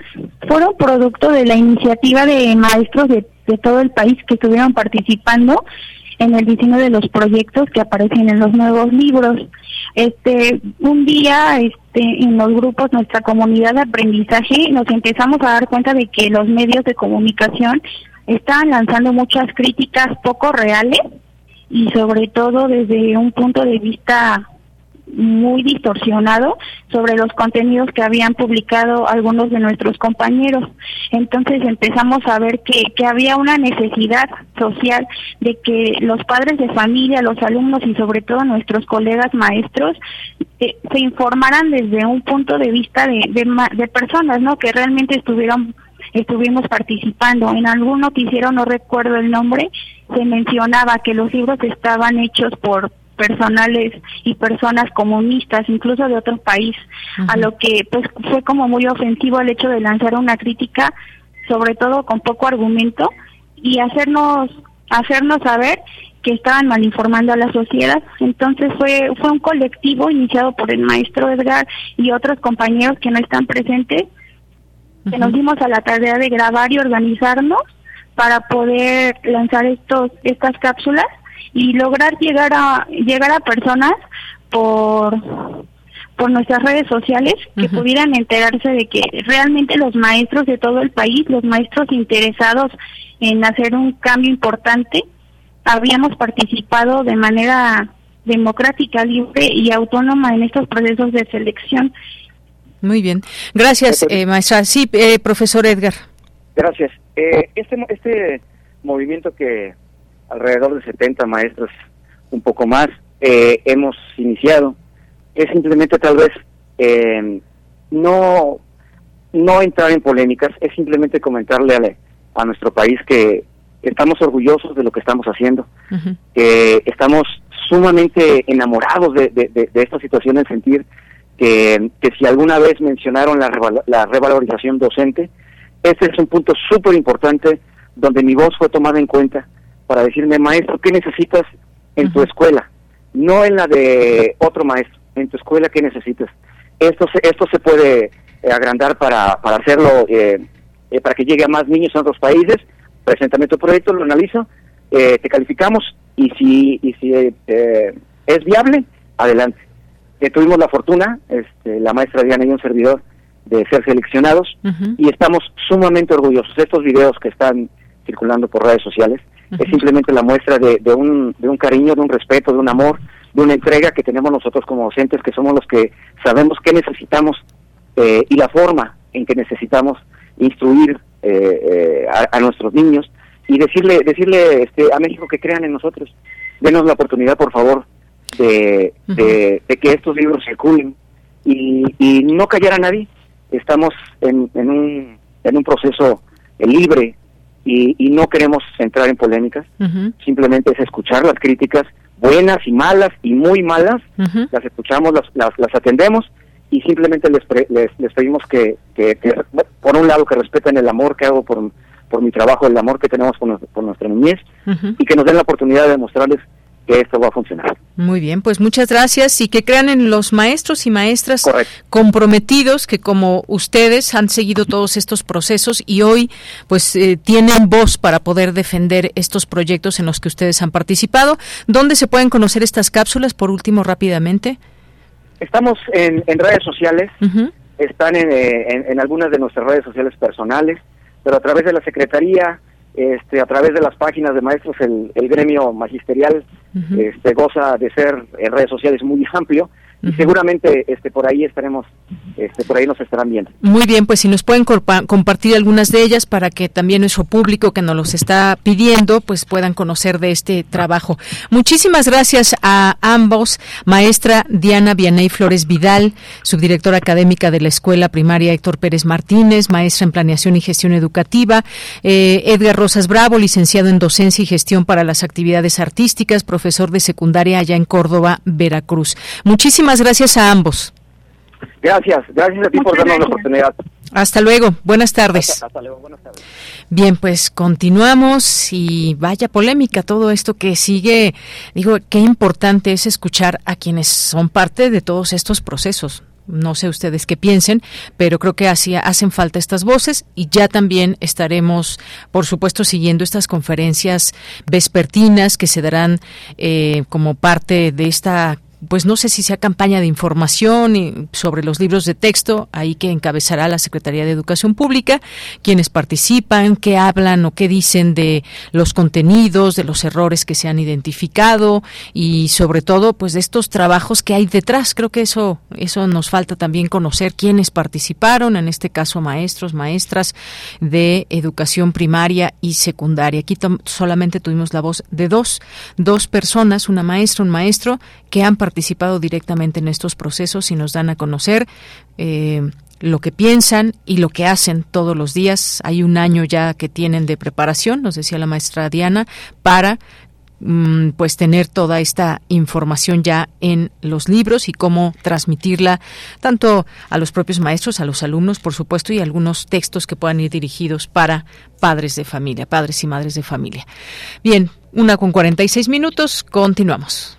fueron producto de la iniciativa de maestros de de todo el país que estuvieron participando en el diseño de los proyectos que aparecen en los nuevos libros. Este, un día, este, en los grupos, nuestra comunidad de aprendizaje, nos empezamos a dar cuenta de que los medios de comunicación estaban lanzando muchas críticas poco reales y sobre todo desde un punto de vista muy distorsionado sobre los contenidos que habían publicado algunos de nuestros compañeros. Entonces empezamos a ver que, que había una necesidad social de que los padres de familia, los alumnos y sobre todo nuestros colegas maestros eh, se informaran desde un punto de vista de, de, de personas, ¿no? Que realmente estuvieron estuvimos participando. En algún noticiero, no recuerdo el nombre, se mencionaba que los libros estaban hechos por personales y personas comunistas, incluso de otro país, a lo que pues fue como muy ofensivo el hecho de lanzar una crítica, sobre todo con poco argumento, y hacernos hacernos saber que estaban mal informando a la sociedad. Entonces fue fue un colectivo iniciado por el maestro Edgar y otros compañeros que no están presentes, que nos dimos a la tarea de grabar y organizarnos para poder lanzar estos estas cápsulas y lograr llegar a llegar a personas por por nuestras redes sociales, que pudieran enterarse de que realmente los maestros de todo el país, los maestros interesados en hacer un cambio importante, habíamos participado de manera democrática, libre y autónoma en estos procesos de selección. Muy bien. Gracias, eh, maestra. Sí, eh, profesor Edgar. Gracias. Eh, este, este movimiento que alrededor de 70 maestros, un poco más, eh, hemos iniciado, es simplemente tal vez eh, no, no entrar en polémicas, es simplemente comentarle a, nuestro país que estamos orgullosos de lo que estamos haciendo, que estamos sumamente enamorados de, de, esta situación en sentir que, que, si alguna vez mencionaron la, la revalorización docente, este es un punto súper importante donde mi voz fue tomada en cuenta para decirme, maestro, ¿qué necesitas en tu escuela? No en la de otro maestro, en tu escuela, ¿qué necesitas? Esto se, esto se puede eh, agrandar para, para hacerlo, eh, eh, para que llegue a más niños en otros países. Preséntame tu proyecto, lo analizo, te calificamos y si, y si es viable, adelante. tuvimos la fortuna, este, la maestra Diana y un servidor, de ser seleccionados y estamos sumamente orgullosos. Estos videos que están circulando por redes sociales es simplemente la muestra de, de, un, de un cariño, de un respeto, de un amor, de una entrega que tenemos nosotros como docentes, que somos los que sabemos qué necesitamos eh, y la forma en que necesitamos instruir eh, eh, a, nuestros niños y decirle decirle este, a México que crean en nosotros. Denos la oportunidad, por favor, de, de, que estos libros circulen y, y no callar a nadie. Estamos en, en, un, en un proceso libre y, y, no queremos entrar en polémicas, simplemente es escuchar las críticas, buenas y malas y muy malas, las escuchamos, las, las, atendemos y simplemente les, les, les, pedimos que, que, por un lado, que respeten el amor que hago por, por mi trabajo, el amor que tenemos por, por nuestra niñez y que nos den la oportunidad de mostrarles que esto va a funcionar. Muy bien, pues muchas gracias y que crean en los maestros y maestras comprometidos que como ustedes han seguido todos estos procesos y hoy pues eh, tienen voz para poder defender estos proyectos en los que ustedes han participado. ¿Dónde se pueden conocer estas cápsulas por último rápidamente? Estamos en, redes sociales, están eh, en, en algunas de nuestras redes sociales personales, pero a través de la Secretaría este, a través de las páginas de maestros el, el gremio magisterial este, goza de ser en redes sociales muy amplio y seguramente este por ahí estaremos este por ahí nos estarán viendo. Muy bien pues si nos pueden compartir algunas de ellas para que también nuestro público que nos los está pidiendo pues puedan conocer de este trabajo. Muchísimas gracias a ambos maestra Diana Vianey Flores Vidal subdirectora académica de la escuela primaria Héctor Pérez Martínez maestra en planeación y gestión educativa eh, Edgar Rosas Bravo licenciado en docencia y gestión para las actividades artísticas profesor de secundaria allá en Córdoba Veracruz. Muchísimas gracias a ambos. Gracias, gracias a ti por darnos la oportunidad. Hasta luego, buenas tardes. Hasta, luego, buenas tardes. Bien, pues continuamos y vaya polémica todo esto que sigue. Digo, qué importante es escuchar a quienes son parte de todos estos procesos. No sé ustedes qué piensen, pero creo que así hacen falta estas voces y ya también estaremos, por supuesto, siguiendo estas conferencias vespertinas que se darán eh, como parte de esta pues no sé si sea campaña de información sobre los libros de texto, ahí que encabezará la Secretaría de Educación Pública, quienes participan, qué hablan o qué dicen de los contenidos, de los errores que se han identificado y sobre todo pues de estos trabajos que hay detrás. Creo que eso eso nos falta también conocer quiénes participaron, en este caso maestros, maestras de educación primaria y secundaria. Aquí solamente tuvimos la voz de dos, dos personas, una maestra, un maestro que han participado participado directamente en estos procesos y nos dan a conocer eh, lo que piensan y lo que hacen todos los días. Hay un año ya que tienen de preparación, nos decía la maestra Diana, para mm, pues tener toda esta información ya en los libros y cómo transmitirla tanto a los propios maestros, a los alumnos, por supuesto, y algunos textos que puedan ir dirigidos para padres de familia, padres y madres de familia. Bien, una con 46 minutos, continuamos.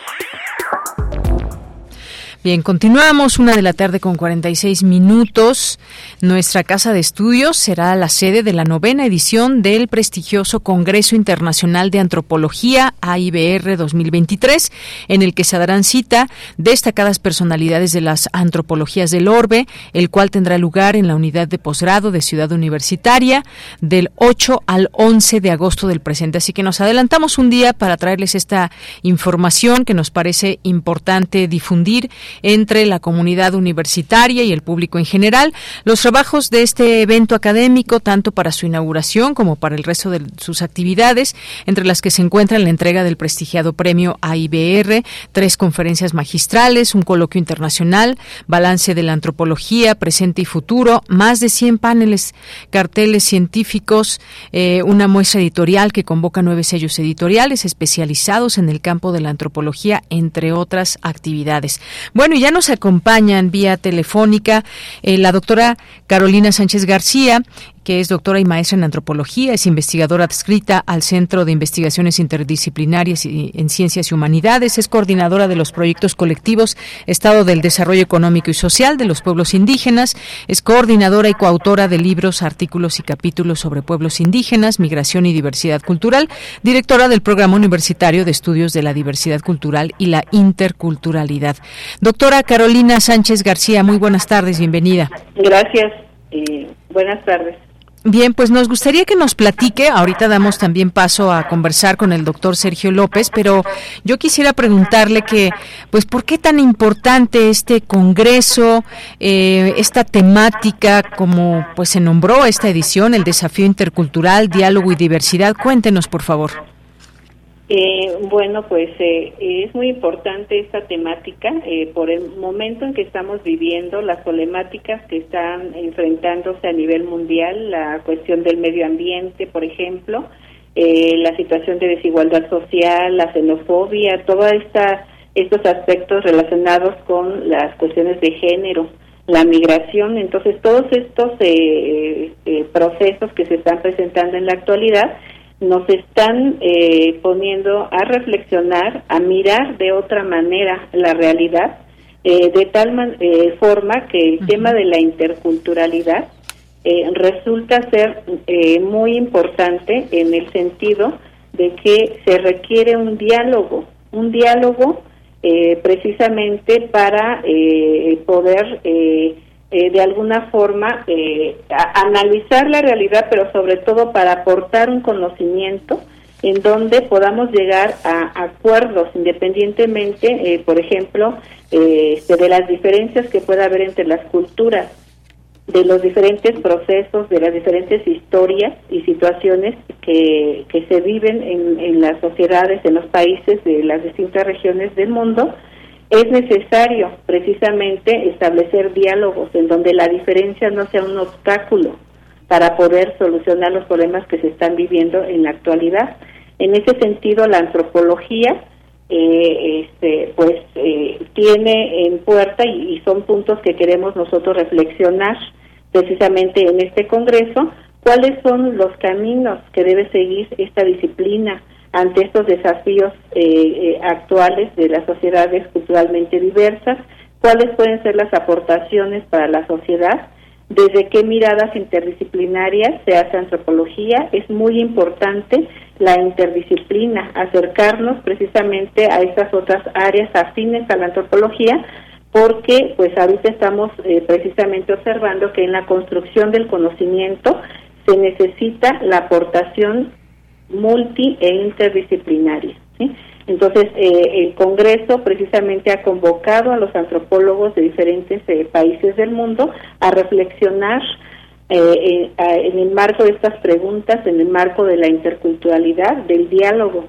Bien, continuamos, una de la tarde con 46 minutos. Nuestra casa de estudios será la sede de la novena edición del prestigioso Congreso Internacional de Antropología AIBR 2023, en el que se darán cita destacadas personalidades de las antropologías del orbe, el cual tendrá lugar en la unidad de posgrado de Ciudad Universitaria del 8 al 11 de agosto del presente. Así que nos adelantamos un día para traerles esta información que nos parece importante difundir entre la comunidad universitaria y el público en general. Los trabajos de este evento académico, tanto para su inauguración como para el resto de sus actividades, entre las que se encuentran la entrega del prestigiado premio AIBR, tres conferencias magistrales, un coloquio internacional, balance de la antropología, presente y futuro, más de 100 paneles, carteles científicos, eh, una muestra editorial que convoca nueve sellos editoriales especializados en el campo de la antropología, entre otras actividades. Ya nos acompañan vía telefónica eh, la doctora Carolina Sánchez García, que es doctora y maestra en antropología, es investigadora adscrita al Centro de Investigaciones Interdisciplinarias en Ciencias y Humanidades, es coordinadora de los proyectos colectivos Estado del Desarrollo Económico y Social de los Pueblos Indígenas, es coordinadora y coautora de libros, artículos y capítulos sobre pueblos indígenas, migración y diversidad cultural, directora del Programa Universitario de Estudios de la Diversidad Cultural y la Interculturalidad. Doctora Carolina Sánchez García, muy buenas tardes, bienvenida. Gracias. y buenas tardes. Bien, pues nos gustaría que nos platique, ahorita damos también paso a conversar con el doctor Sergio López, pero yo quisiera preguntarle que, pues, ¿por qué tan importante este congreso, eh, esta temática, como pues se nombró esta edición, el desafío intercultural, diálogo y diversidad? Cuéntenos, por favor. Eh, bueno, pues eh, es muy importante esta temática eh, por el momento en que estamos viviendo, las problemáticas que están enfrentándose a nivel mundial, la cuestión del medio ambiente, por ejemplo, eh, la situación de desigualdad social, la xenofobia, todos estos aspectos relacionados con las cuestiones de género, la migración, entonces todos estos eh, eh, procesos que se están presentando en la actualidad nos están eh, poniendo a reflexionar, a mirar de otra manera la realidad, eh, de tal man, eh, forma que el tema de la interculturalidad eh, resulta ser eh, muy importante en el sentido de que se requiere un diálogo, un diálogo eh, precisamente para eh, poder eh, de alguna forma eh, analizar la realidad, pero sobre todo para aportar un conocimiento en donde podamos llegar a acuerdos independientemente, eh, por ejemplo, eh, este, de las diferencias que pueda haber entre las culturas, de los diferentes procesos, de las diferentes historias y situaciones que, que se viven en, en las sociedades, en los países de las distintas regiones del mundo, es necesario precisamente establecer diálogos en donde la diferencia no sea un obstáculo para poder solucionar los problemas que se están viviendo en la actualidad. En ese sentido, la antropología eh, este, pues eh, tiene en puerta y, y son puntos que queremos nosotros reflexionar precisamente en este congreso cuáles son los caminos que debe seguir esta disciplina ante estos desafíos eh, eh, actuales de las sociedades culturalmente diversas, cuáles pueden ser las aportaciones para la sociedad, desde qué miradas interdisciplinarias se hace antropología. Es muy importante la interdisciplina, acercarnos precisamente a estas otras áreas afines a la antropología, porque pues ahorita estamos eh, precisamente observando que en la construcción del conocimiento se necesita la aportación multi e interdisciplinaria. Entonces, eh, el Congreso precisamente ha convocado a los antropólogos de diferentes eh, países del mundo a reflexionar eh, en el marco de estas preguntas, en el marco de la interculturalidad, del diálogo,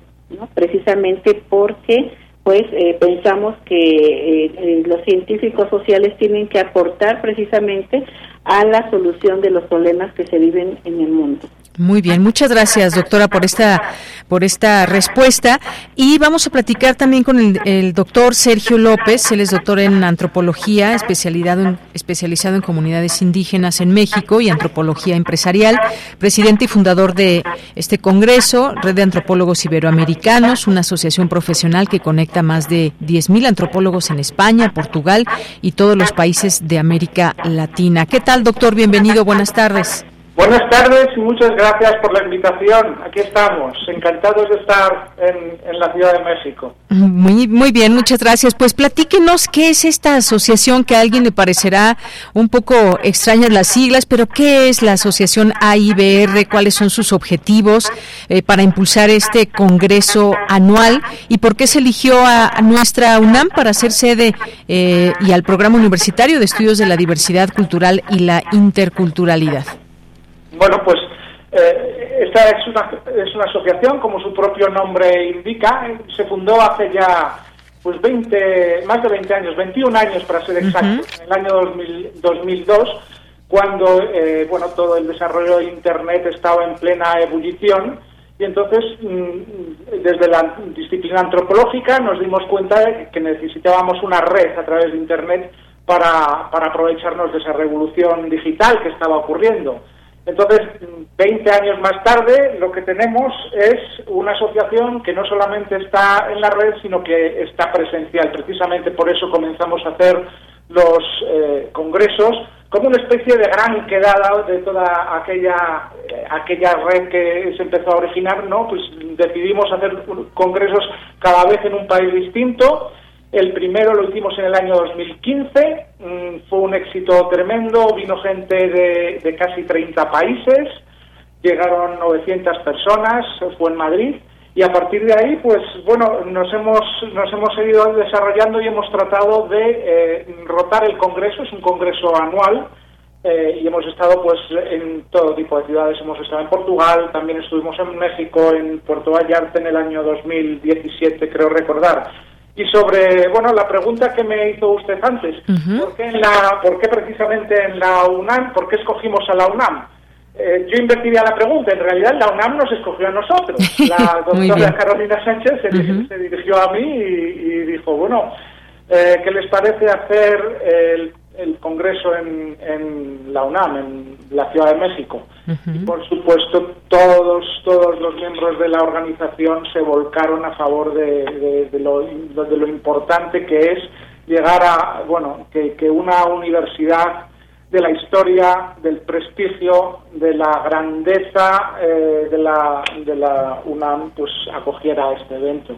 precisamente porque pues eh, pensamos que eh, eh, los científicos sociales tienen que aportar precisamente a la solución de los problemas que se viven en el mundo. Muy bien, muchas gracias, doctora, por esta por esta respuesta. Y vamos a platicar también con el, doctor Sergio López. Él es doctor en antropología, especializado en, especializado en comunidades indígenas en México y antropología empresarial, presidente y fundador de este congreso, Red de Antropólogos Iberoamericanos, una asociación profesional que conecta más de 10.000 antropólogos en España, Portugal y todos los países de América Latina. ¿Qué tal, doctor? Bienvenido, buenas tardes. Buenas tardes y muchas gracias por la invitación. Aquí estamos, encantados de estar en, la Ciudad de México. Muy, muy bien, muchas gracias. Pues platíquenos qué es esta asociación que a alguien le parecerá un poco extrañas las siglas, pero qué es la asociación AIBR, cuáles son sus objetivos eh, para impulsar este congreso anual y por qué se eligió a, nuestra UNAM para ser sede eh, y al programa universitario de estudios de la diversidad cultural y la interculturalidad. Bueno, pues eh, esta es una, es una asociación, como su propio nombre indica, se fundó hace ya pues 20, más de 20 años, 21 años para ser exacto, en el año 2002, cuando eh, bueno todo el desarrollo de Internet estaba en plena ebullición y entonces mm, desde la disciplina antropológica nos dimos cuenta de que necesitábamos una red a través de Internet para, para aprovecharnos de esa revolución digital que estaba ocurriendo. Entonces, 20 años más tarde, lo que tenemos es una asociación que no solamente está en la red, sino que está presencial. Precisamente por eso comenzamos a hacer los eh, congresos como una especie de gran quedada de toda aquella eh, aquella red que se empezó a originar, ¿no? Pues decidimos hacer congresos cada vez en un país distinto el primero lo hicimos en el año 2015, mm, fue un éxito tremendo, vino gente de, casi 30 países, llegaron 900 personas, fue en Madrid, y a partir de ahí, pues bueno, nos hemos, nos hemos seguido desarrollando y hemos tratado de eh, rotar el Congreso, es un Congreso anual, eh, y hemos estado pues en todo tipo de ciudades, hemos estado en Portugal, también estuvimos en México, en Puerto Vallarta en el año 2017, creo recordar y sobre, bueno, la pregunta que me hizo usted antes, ¿por, qué en la, ¿por qué precisamente en la UNAM, por qué escogimos a la UNAM? Eh, yo invertiría la pregunta, en realidad la UNAM nos escogió a nosotros. (laughs) La doctora Carolina Sánchez se, dirigió a mí y, dijo, bueno, eh, ¿qué les parece hacer el el Congreso en, en, la UNAM, en la Ciudad de México. Y por supuesto, todos, todos los miembros de la organización se volcaron a favor de, de, lo, de lo importante que es llegar a, bueno, que, que una universidad de la historia, del prestigio, de la grandeza eh, de, la, de la UNAM, pues acogiera este evento.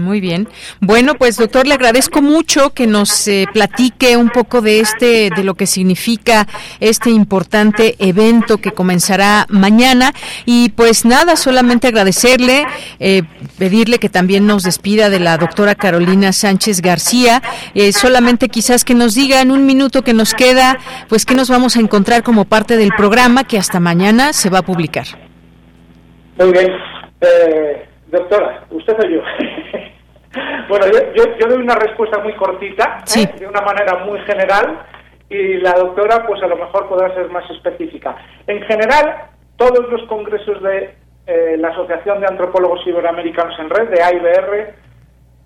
Muy bien. Bueno, pues doctor, le agradezco mucho que nos eh, platique un poco de este, de lo que significa este importante evento que comenzará mañana. Y pues nada, solamente agradecerle, eh, pedirle que también nos despida de la doctora Carolina Sánchez García. Eh, solamente quizás que nos diga en un minuto que nos queda, pues que nos vamos a encontrar como parte del programa que hasta mañana se va a publicar. Muy bien. Doctora, usted o yo. (laughs) Bueno, yo, yo, doy una respuesta muy cortita, ¿eh? de una manera muy general, y la doctora, pues a lo mejor podrá ser más específica. En general, todos los congresos de eh, la Asociación de Antropólogos Iberoamericanos en Red, de AIBR,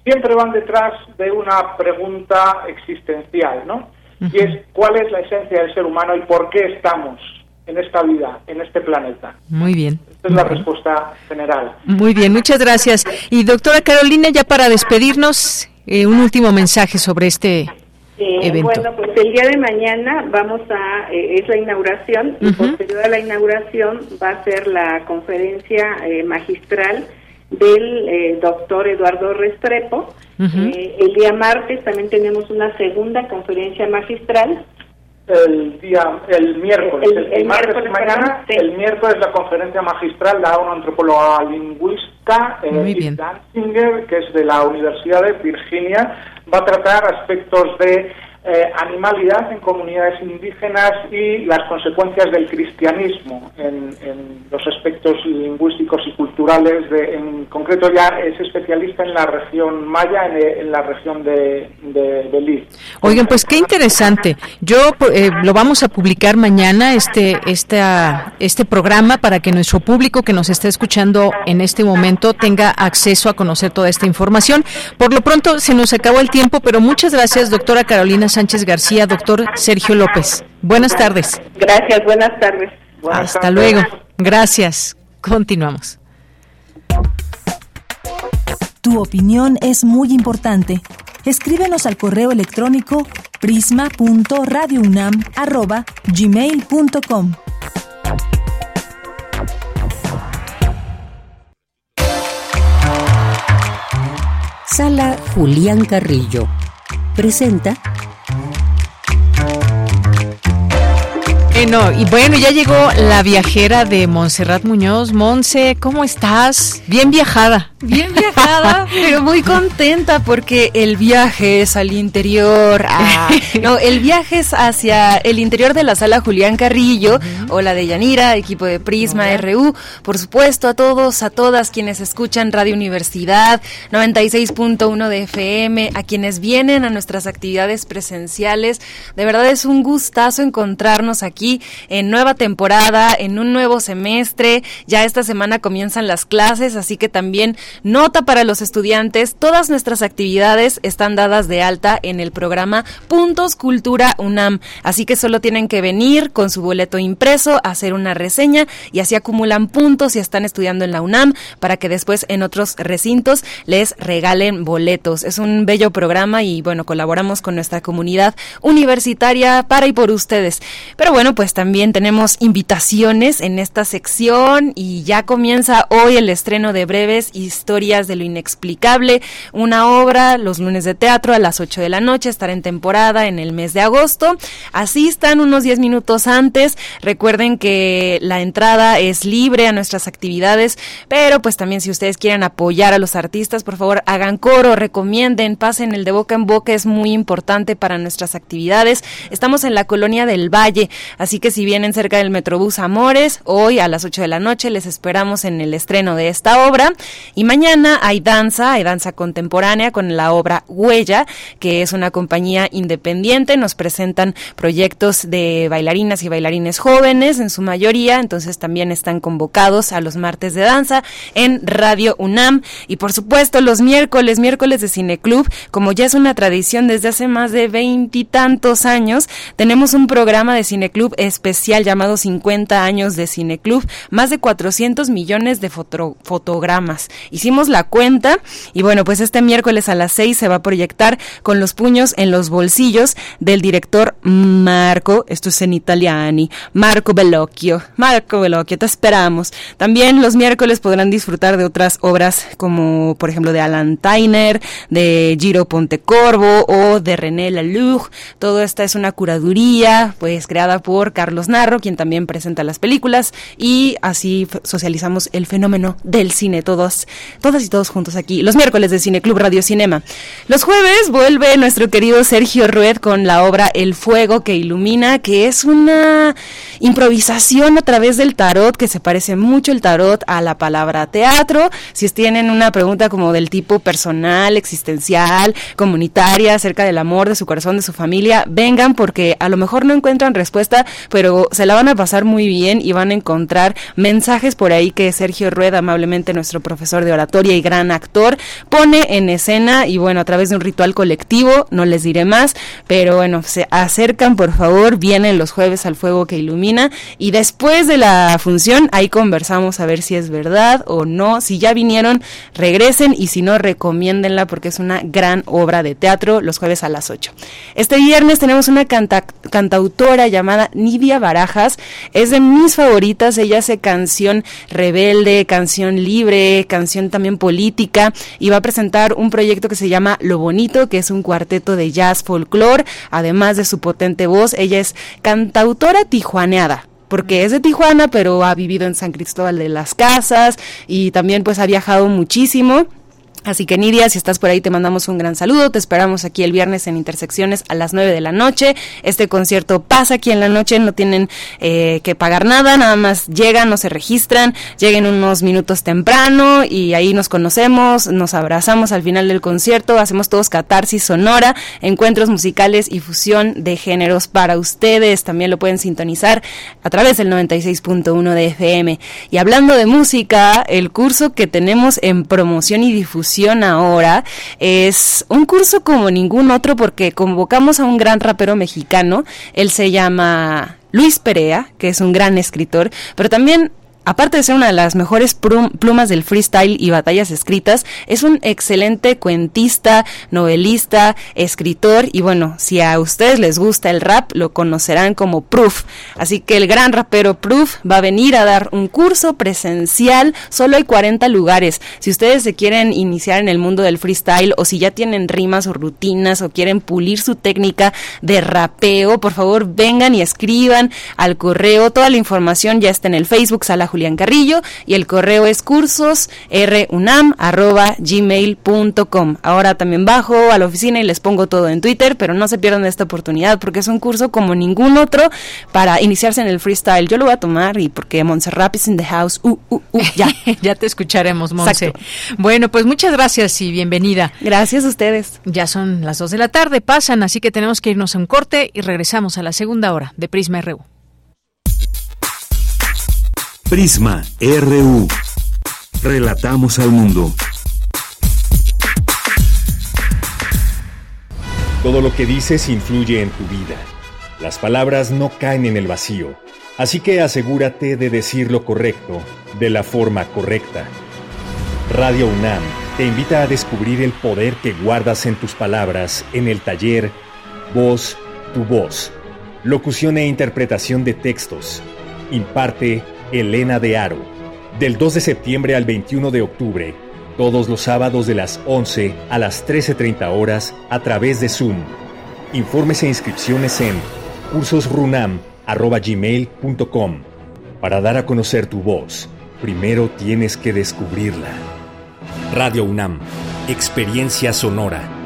siempre van detrás de una pregunta existencial, ¿no? Y es cuál es la esencia del ser humano y por qué estamos en esta vida, en este planeta. Muy bien. Esta es la respuesta general. Muy bien, muchas gracias. Y doctora Carolina, ya para despedirnos, eh, un último mensaje sobre este eh, evento. Bueno, pues el día de mañana vamos a, eh, es la inauguración, y posterior a la inauguración va a ser la conferencia magistral del doctor Eduardo Restrepo. el día martes también tenemos una segunda conferencia magistral el día, el miércoles, el, martes mañana, el miércoles la conferencia magistral da una antropóloga lingüista, eh, que es de la Universidad de Virginia, va a tratar aspectos de eh, animalidad en comunidades indígenas y las consecuencias del cristianismo en, los aspectos lingüísticos y culturales. De, en concreto ya es especialista en la región maya, en, la región de, de, Oigan, pues qué interesante. Yo eh, lo vamos a publicar mañana este este este programa para que nuestro público que nos está escuchando en este momento tenga acceso a conocer toda esta información. Por lo pronto se nos acabó el tiempo, pero muchas gracias, doctora Carolina Sánchez García, doctor Sergio López. Buenas tardes. Gracias, buenas tardes. Hasta luego. Gracias. Continuamos. Tu opinión es muy importante. Escríbenos al correo electrónico prisma.radiounam@gmail.com. Sala Julián Carrillo presenta Bueno, y bueno, ya llegó la viajera de Montserrat Muñoz. Monse, ¿cómo estás? Bien viajada. Bien viajada, pero muy contenta porque el viaje es al interior. Ah, (laughs) no, el viaje es hacia el interior de la sala Julián Carrillo o la de Yanira, equipo de Prisma RU. Por supuesto, a todos, a todas quienes escuchan Radio Universidad 96.1 de FM, a quienes vienen a nuestras actividades presenciales. De verdad es un gustazo encontrarnos aquí en nueva temporada, en un nuevo semestre. Ya esta semana comienzan las clases, así que también nota para los estudiantes. Todas nuestras actividades están dadas de alta en el programa Puntos Cultura UNAM. Así que solo tienen que venir con su boleto impreso, hacer una reseña y así acumulan puntos si están estudiando en la UNAM para que después en otros recintos les regalen boletos. Es un bello programa y bueno, colaboramos con nuestra comunidad universitaria para y por ustedes. Pero bueno, pues también tenemos invitaciones en esta sección y ya comienza hoy el estreno de breves historias de lo inexplicable, una obra los lunes de teatro a las 8 de la noche, estará en temporada en el mes de agosto. Asistan unos 10 minutos antes. Recuerden que la entrada es libre a nuestras actividades, pero pues también si ustedes quieren apoyar a los artistas, por favor hagan coro, recomienden, pasen el de boca en boca, es muy importante para nuestras actividades. Estamos en la colonia del Valle, Así que si vienen cerca del Metrobús Amores, hoy a las 8 de la noche les esperamos en el estreno de esta obra. Y mañana hay danza, hay danza contemporánea con la obra Huella, que es una compañía independiente. Nos presentan proyectos de bailarinas y bailarines jóvenes en su mayoría, entonces también están convocados a los martes de danza en Radio UNAM. Y por supuesto los miércoles, miércoles de Cineclub, como ya es una tradición desde hace más de veintitantos años, tenemos un programa de Cineclub especial llamado 50 años de Cineclub, más de 400 millones de fotogramas. Hicimos la cuenta y bueno, pues este miércoles a las 6 se va a proyectar con los puños en los bolsillos del director Marco, esto es en italiani, Marco Bellocchio. Marco Bellocchio, te esperamos. También los miércoles podrán disfrutar de otras obras como por ejemplo de Alan Tyner, de Giro Pontecorvo o de René Laloux. Todo esta es una curaduría pues creada por Carlos Narro, quien también presenta las películas y así socializamos el fenómeno del cine todos, todas y todos juntos aquí, los miércoles de Cine Club Radio Cinema. Los jueves vuelve nuestro querido Sergio Rued con la obra El fuego que ilumina, que es una improvisación a través del tarot que se parece mucho el tarot a la palabra teatro. Si tienen una pregunta como del tipo personal, existencial, comunitaria, acerca del amor de su corazón, de su familia, vengan porque a lo mejor no encuentran respuesta pero se la van a pasar muy bien y van a encontrar mensajes por ahí que Sergio Rueda, amablemente nuestro profesor de y gran actor, pone en escena y bueno, a través de un ritual colectivo, no les diré más, pero bueno, se acercan por favor, vienen los jueves al fuego que ilumina y después de la función ahí conversamos a ver si es verdad o no, si ya vinieron, regresen y si no, recomiéndenla porque es una gran obra de teatro los jueves a las 8. Este viernes tenemos una cantautora llamada Nidia Barajas. Es de mis favoritas. Ella hace canción rebelde, canción libre, canción también política y va a presentar un proyecto que se llama Lo Bonito, que es un cuarteto de jazz folclore. Además de su potente voz, ella es cantautora tijuaneada porque es de Tijuana, pero ha vivido en San Cristóbal de las Casas y también pues ha viajado muchísimo Así que Nidia, si estás por ahí te mandamos un gran saludo, te esperamos aquí el viernes en Intersecciones a las 9 de la noche. Este concierto pasa aquí en la noche, no tienen eh, que pagar nada, nada más llegan, no se registran, lleguen unos minutos temprano y ahí nos conocemos, nos abrazamos al final del concierto, hacemos todos catarsis sonora, encuentros musicales y fusión de géneros para ustedes. También lo pueden sintonizar a través del 96.1 de FM. Y hablando de música, el curso que tenemos en promoción y difusión ahora es un curso como ningún otro porque convocamos a un gran rapero mexicano. Él se llama Luis Perea, que es un gran escritor, pero también aparte de ser una de las mejores plumas del freestyle y batallas escritas, es un excelente cuentista, novelista, escritor y bueno, si a ustedes les gusta el rap, lo conocerán como Proof. Así que el gran rapero Proof va a venir a dar un curso presencial, solo hay 40 lugares. Si ustedes se quieren iniciar en el mundo del freestyle o si ya tienen rimas o rutinas o quieren pulir su técnica de rapeo, por favor vengan y escriban al correo. Toda la información ya está en el Facebook, Sala Julián Carrillo y el correo es cursosrunam.gmail.com. Ahora también bajo a la oficina y les pongo todo en Twitter, pero no se pierdan esta oportunidad porque es un curso como ningún otro para iniciarse en el freestyle. Yo lo voy a tomar y porque Montserrat is in the house. Uh, uh, uh, ya. (laughs) ya te escucharemos, Monse. Bueno, pues muchas gracias y bienvenida. Gracias a ustedes. Ya son las dos de la tarde, pasan, así que tenemos que irnos a un corte y regresamos a la segunda hora de Prisma RU. Prisma RU. Relatamos al mundo. Todo lo que dices influye en tu vida. Las palabras no caen en el vacío, así que asegúrate de decir lo correcto de la forma correcta. Radio UNAM te invita a descubrir el poder que guardas en tus palabras en el taller Voz, tu voz. Locución e interpretación de textos. Imparte Elena de Aro. Del 2 de septiembre al 21 de octubre, todos los sábados de las 11 a las 13.30 horas a través de Zoom. Informes e inscripciones en cursosrunam.gmail.com. Para dar a conocer tu voz, primero tienes que descubrirla. Radio UNAM, Experiencia Sonora.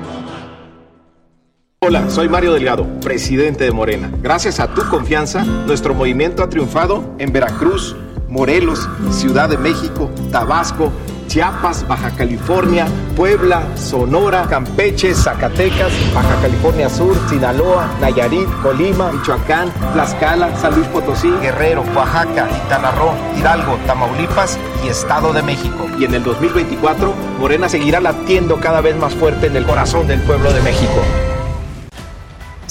Hola, soy Mario Delgado, presidente de Morena. Gracias a tu confianza, nuestro movimiento ha triunfado en Veracruz, Morelos, Ciudad de México, Tabasco, Chiapas, Baja California, Puebla, Sonora, Campeche, Zacatecas, Baja California Sur, Sinaloa, Nayarit, Colima, Michoacán, Tlaxcala, San Luis Potosí, Guerrero, Oaxaca, Quintana Hidalgo, Tamaulipas y Estado de México. Y en el 2024, Morena seguirá latiendo cada vez más fuerte en el corazón del pueblo de México.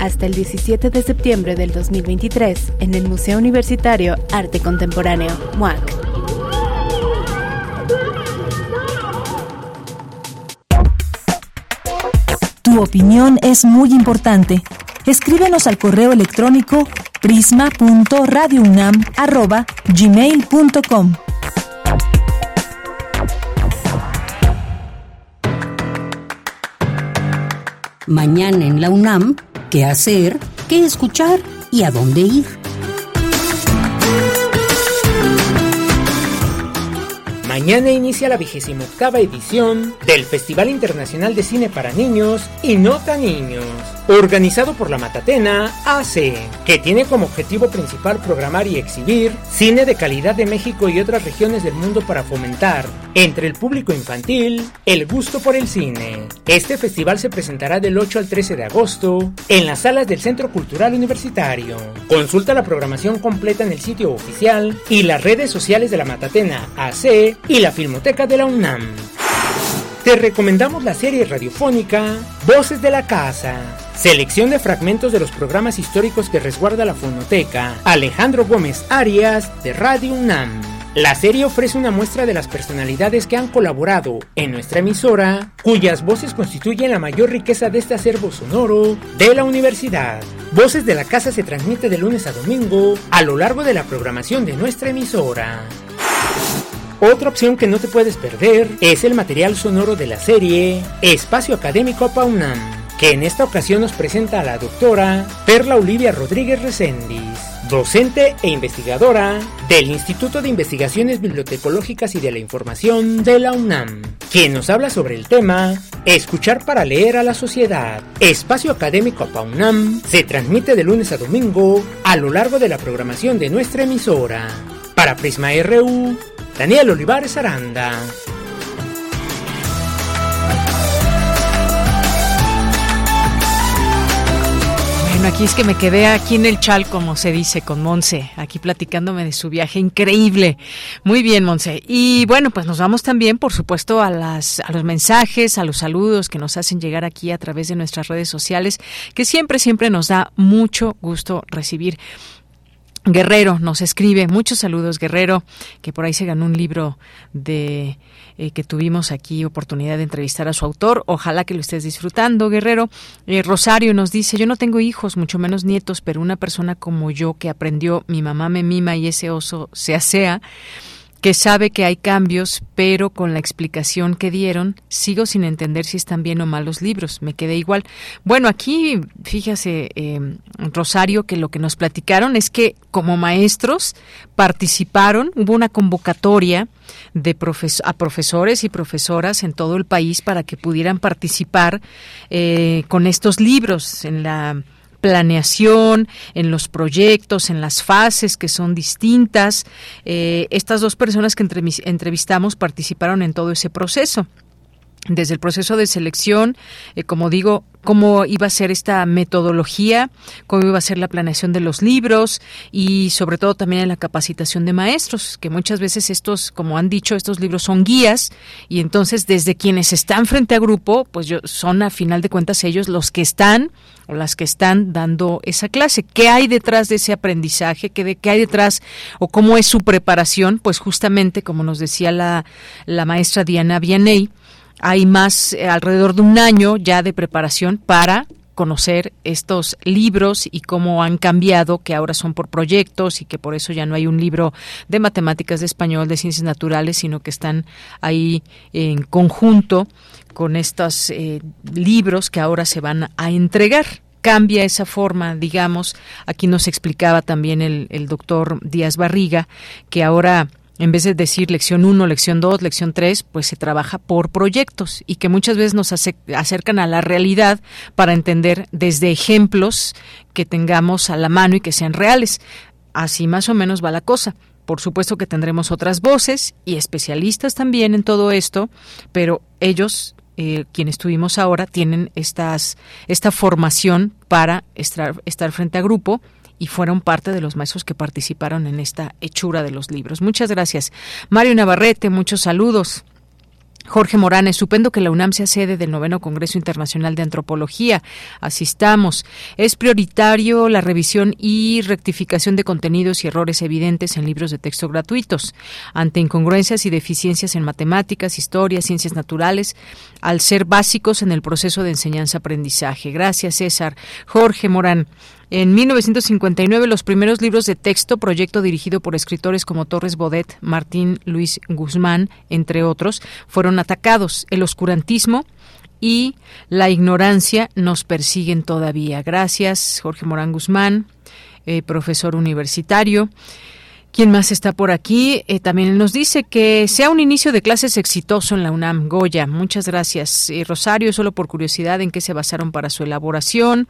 hasta el 17 de septiembre del 2023 en el Museo Universitario Arte Contemporáneo, MUAC. Tu opinión es muy importante. Escríbenos al correo electrónico prisma.radiounam@gmail.com. Mañana en la UNAM qué hacer, qué escuchar y a dónde ir. Mañana inicia la vigésima octava edición del Festival Internacional de Cine para Niños y Nota Niños, organizado por la Matatena AC, que tiene como objetivo principal programar y exhibir cine de calidad de México y otras regiones del mundo para fomentar entre el público infantil el gusto por el cine. Este festival se presentará del 8 al 13 de agosto en las salas del Centro Cultural Universitario. Consulta la programación completa en el sitio oficial y las redes sociales de la Matatena AC y la Filmoteca de la UNAM. Te recomendamos la serie radiofónica Voces de la Casa. Selección de fragmentos de los programas históricos que resguarda la fonoteca Alejandro Gómez Arias de Radio UNAM. La serie ofrece una muestra de las personalidades que han colaborado en nuestra emisora, cuyas voces constituyen la mayor riqueza de este acervo sonoro de la universidad. Voces de la Casa se transmite de lunes a domingo a lo largo de la programación de nuestra emisora. Otra opción que no te puedes perder es el material sonoro de la serie Espacio Académico Paunam, que en esta ocasión nos presenta a la doctora Perla Olivia Rodríguez Recendis, docente e investigadora del Instituto de Investigaciones Bibliotecológicas y de la Información de la UNAM, quien nos habla sobre el tema Escuchar para leer a la sociedad. Espacio Académico PAUNAM se transmite de lunes a domingo a lo largo de la programación de nuestra emisora. Para Prisma RU, Daniel Olivares Aranda. Bueno, aquí es que me quedé aquí en el chal, como se dice, con Monse, aquí platicándome de su viaje increíble. Muy bien, Monse. Y bueno, pues nos vamos también, por supuesto, a, las, a los mensajes, a los saludos que nos hacen llegar aquí a través de nuestras redes sociales, que siempre, siempre nos da mucho gusto recibir. Guerrero nos escribe, muchos saludos Guerrero, que por ahí se ganó un libro de eh, que tuvimos aquí oportunidad de entrevistar a su autor. Ojalá que lo estés disfrutando, Guerrero. Eh, Rosario nos dice, yo no tengo hijos, mucho menos nietos, pero una persona como yo que aprendió, mi mamá me mima y ese oso se asea que sabe que hay cambios, pero con la explicación que dieron, sigo sin entender si están bien o mal los libros. Me quedé igual. Bueno, aquí, fíjese, eh, Rosario, que lo que nos platicaron es que como maestros participaron, hubo una convocatoria de a profesores y profesoras en todo el país para que pudieran participar eh, con estos libros en la planeación, en los proyectos, en las fases que son distintas. Eh, estas dos personas que entrevistamos participaron en todo ese proceso desde el proceso de selección, eh, como digo, cómo iba a ser esta metodología, cómo iba a ser la planeación de los libros y sobre todo también en la capacitación de maestros, que muchas veces estos, como han dicho, estos libros son guías y entonces desde quienes están frente a grupo, pues yo, son a final de cuentas ellos los que están o las que están dando esa clase. ¿Qué hay detrás de ese aprendizaje? ¿Qué, de, qué hay detrás o cómo es su preparación? Pues justamente, como nos decía la, la maestra Diana Vianey, hay más, eh, alrededor de un año ya de preparación para conocer estos libros y cómo han cambiado, que ahora son por proyectos y que por eso ya no hay un libro de matemáticas, de español, de ciencias naturales, sino que están ahí en conjunto con estos eh, libros que ahora se van a entregar cambia esa forma, digamos. Aquí nos explicaba también el, el doctor Díaz Barriga que ahora en vez de decir lección 1, lección 2, lección 3, pues se trabaja por proyectos y que muchas veces nos acercan a la realidad para entender desde ejemplos que tengamos a la mano y que sean reales. Así más o menos va la cosa. Por supuesto que tendremos otras voces y especialistas también en todo esto, pero ellos eh, quienes tuvimos ahora tienen estas, esta formación para estar, estar frente a grupo y fueron parte de los maestros que participaron en esta hechura de los libros. Muchas gracias. Mario Navarrete, muchos saludos. Jorge Morán, estupendo que la UNAM sea sede del noveno Congreso Internacional de Antropología. Asistamos. Es prioritario la revisión y rectificación de contenidos y errores evidentes en libros de texto gratuitos. Ante incongruencias y deficiencias en matemáticas, historia, ciencias naturales, al ser básicos en el proceso de enseñanza-aprendizaje. Gracias, César. Jorge Morán. En 1959, los primeros libros de texto, proyecto dirigido por escritores como Torres Bodet, Martín Luis Guzmán, entre otros, fueron atacados. El oscurantismo y la ignorancia nos persiguen todavía. Gracias, Jorge Morán Guzmán, eh, profesor universitario. ¿Quién más está por aquí? Eh, también nos dice que sea un inicio de clases exitoso en la UNAM. Goya, muchas gracias. Eh, Rosario, solo por curiosidad, ¿en qué se basaron para su elaboración?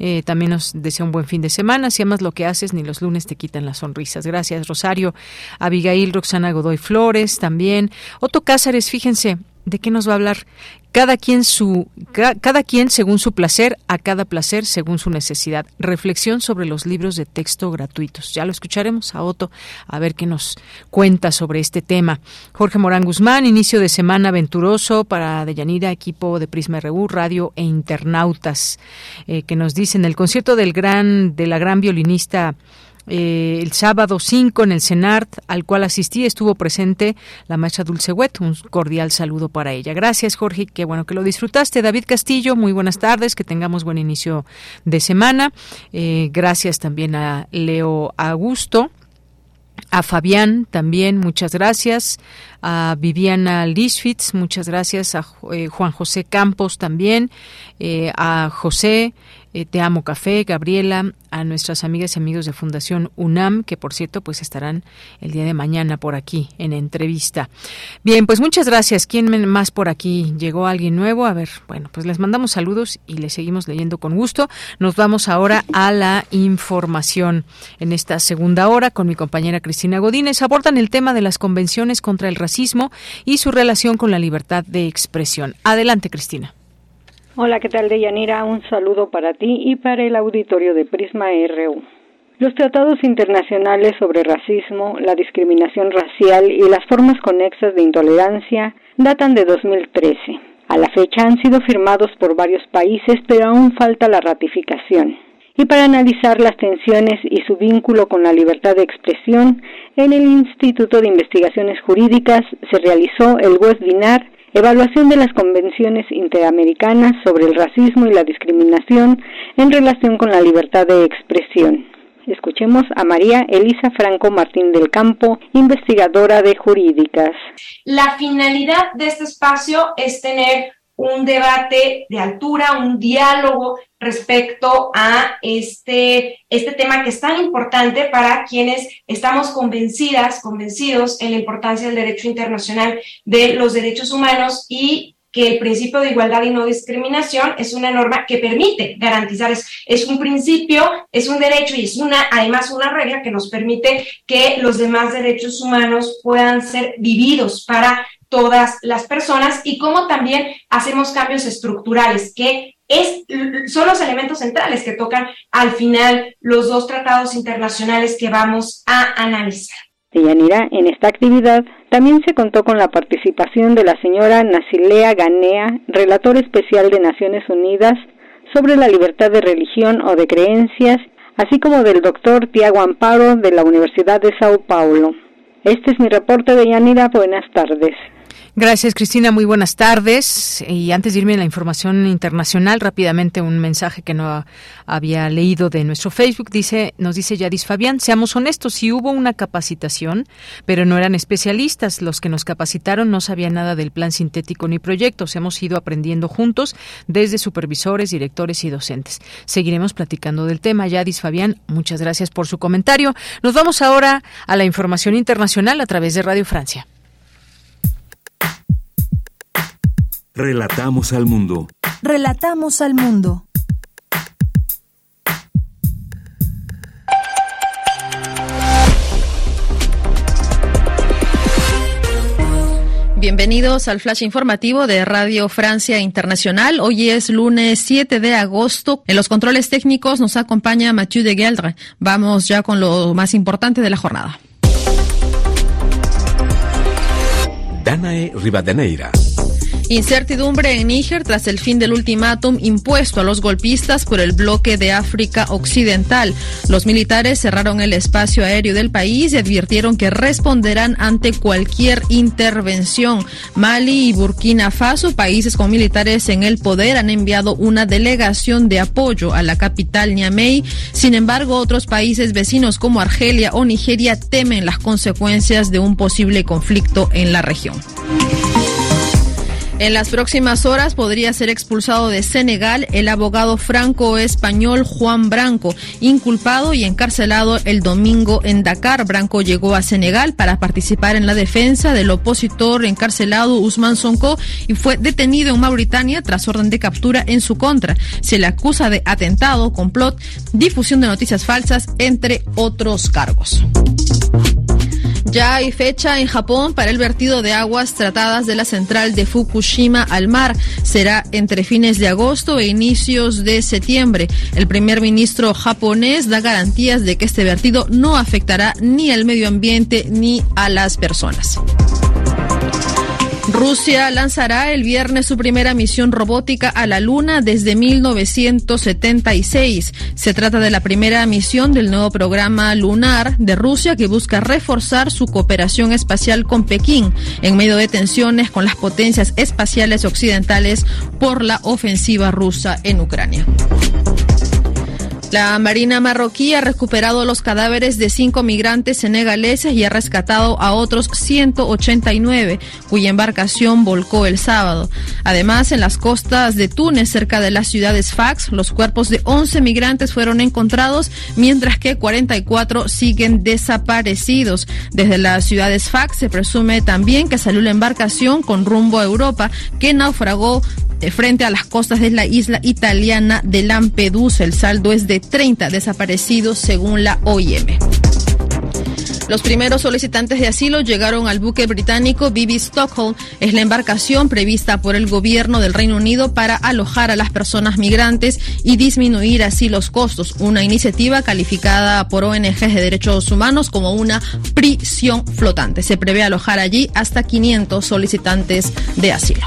Eh, también nos desea un buen fin de semana. Si amas lo que haces, ni los lunes te quitan las sonrisas. Gracias, Rosario. Abigail, Roxana Godoy Flores, también. Otto Cázares, fíjense, ¿de qué nos va a hablar? Cada quien su cada quien según su placer, a cada placer según su necesidad. Reflexión sobre los libros de texto gratuitos. Ya lo escucharemos a Otto a ver qué nos cuenta sobre este tema. Jorge Morán Guzmán, inicio de semana aventuroso para Deyanira, equipo de Prisma RU, radio e internautas, eh, que nos dicen el concierto del gran de la gran violinista eh, el sábado 5 en el CENART, al cual asistí, estuvo presente la maestra Dulce Wet. Un cordial saludo para ella. Gracias, Jorge. Qué bueno que lo disfrutaste. David Castillo, muy buenas tardes. Que tengamos buen inicio de semana. Eh, gracias también a Leo Augusto. A Fabián también, muchas gracias. A Viviana Lischwitz, muchas gracias. A eh, Juan José Campos también. a José eh, Te Amo Café, Gabriela, a nuestras amigas y amigos de Fundación UNAM, que por cierto pues estarán el día de mañana por aquí en entrevista. Bien, pues muchas gracias. ¿Quién más por aquí? ¿Llegó alguien nuevo? A ver, bueno, pues les mandamos saludos y les seguimos leyendo con gusto. Nos vamos ahora a la información en esta segunda hora con mi compañera Cristina Godínez. Abordan el tema de las convenciones contra el racismo y su relación con la libertad de expresión. Adelante, Cristina. Hola, ¿qué tal, Deyanira? Un saludo para ti y para el auditorio de Prisma RU. Los tratados internacionales sobre racismo, la discriminación racial y las formas conexas de intolerancia datan de 2013. A la fecha han sido firmados por varios países, pero aún falta la ratificación. Y para analizar las tensiones y su vínculo con la libertad de expresión, en el Instituto de Investigaciones Jurídicas se realizó el webinar Evaluación de las convenciones interamericanas sobre el racismo y la discriminación en relación con la libertad de expresión. Escuchemos a María Elisa Franco Martín del Campo, investigadora de jurídicas. La finalidad de este espacio es tener un debate de altura, un diálogo respecto a este, este tema que es tan importante para quienes estamos convencidas, convencidos en la importancia del derecho internacional de los derechos humanos y que el principio de igualdad y no discriminación es una norma que permite garantizar, es, es un principio, es un derecho y es una, además una regla que nos permite que los demás derechos humanos puedan ser vividos para todas las personas y cómo también hacemos cambios estructurales, que es, son los elementos centrales que tocan al final los dos tratados internacionales que vamos a analizar. Deyanira, en esta actividad también se contó con la participación de la señora Nasilea Ganea, relator especial de Naciones Unidas sobre la libertad de religión o de creencias, así como del doctor Tiago Amparo de la Universidad de Sao Paulo. Este es mi reporte de Yanira. Buenas tardes. Gracias, Cristina. Muy buenas tardes. Y antes de irme a la información internacional, rápidamente un mensaje que no había leído de nuestro Facebook. Dice, nos dice Yadis Fabián, seamos honestos, si hubo una capacitación, pero no eran especialistas. Los que nos capacitaron no sabían nada del plan sintético ni proyectos. Hemos ido aprendiendo juntos desde supervisores, directores y docentes. Seguiremos platicando del tema. Yadis Fabián, muchas gracias por su comentario. Nos vamos ahora a la información internacional a través de Radio Francia. Relatamos al mundo. Relatamos al mundo. Bienvenidos al flash informativo de Radio Francia Internacional. Hoy es lunes 7 de agosto. En los controles técnicos nos acompaña Mathieu de Geldre. Vamos ya con lo más importante de la jornada. Danae Rivadeneira. Incertidumbre en Níger tras el fin del ultimátum impuesto a los golpistas por el bloque de África Occidental. Los militares cerraron el espacio aéreo del país y advirtieron que responderán ante cualquier intervención. Mali y Burkina Faso, países con militares en el poder, han enviado una delegación de apoyo a la capital Niamey. Sin embargo, otros países vecinos como Argelia o Nigeria temen las consecuencias de un posible conflicto en la región. En las próximas horas podría ser expulsado de Senegal el abogado franco-español Juan Branco, inculpado y encarcelado el domingo en Dakar. Branco llegó a Senegal para participar en la defensa del opositor encarcelado Usman Sonko y fue detenido en Mauritania tras orden de captura en su contra. Se le acusa de atentado, complot, difusión de noticias falsas, entre otros cargos. Ya hay fecha en Japón para el vertido de aguas tratadas de la central de Fukushima al mar. Será entre fines de agosto e inicios de septiembre. El primer ministro japonés da garantías de que este vertido no afectará ni al medio ambiente ni a las personas. Rusia lanzará el viernes su primera misión robótica a la Luna desde 1976. Se trata de la primera misión del nuevo programa lunar de Rusia que busca reforzar su cooperación espacial con Pekín en medio de tensiones con las potencias espaciales occidentales por la ofensiva rusa en Ucrania. La Marina marroquí ha recuperado los cadáveres de cinco migrantes senegaleses y ha rescatado a otros 189, cuya embarcación volcó el sábado. Además, en las costas de Túnez, cerca de las ciudades Fax, los cuerpos de 11 migrantes fueron encontrados, mientras que 44 siguen desaparecidos. Desde las ciudades Fax se presume también que salió la embarcación con rumbo a Europa, que naufragó frente a las costas de la isla italiana de Lampedusa. El saldo es de 30 desaparecidos según la OIM. Los primeros solicitantes de asilo llegaron al buque británico BB Stockholm. Es la embarcación prevista por el gobierno del Reino Unido para alojar a las personas migrantes y disminuir así los costos. Una iniciativa calificada por ONGs de derechos humanos como una prisión flotante. Se prevé alojar allí hasta 500 solicitantes de asilo.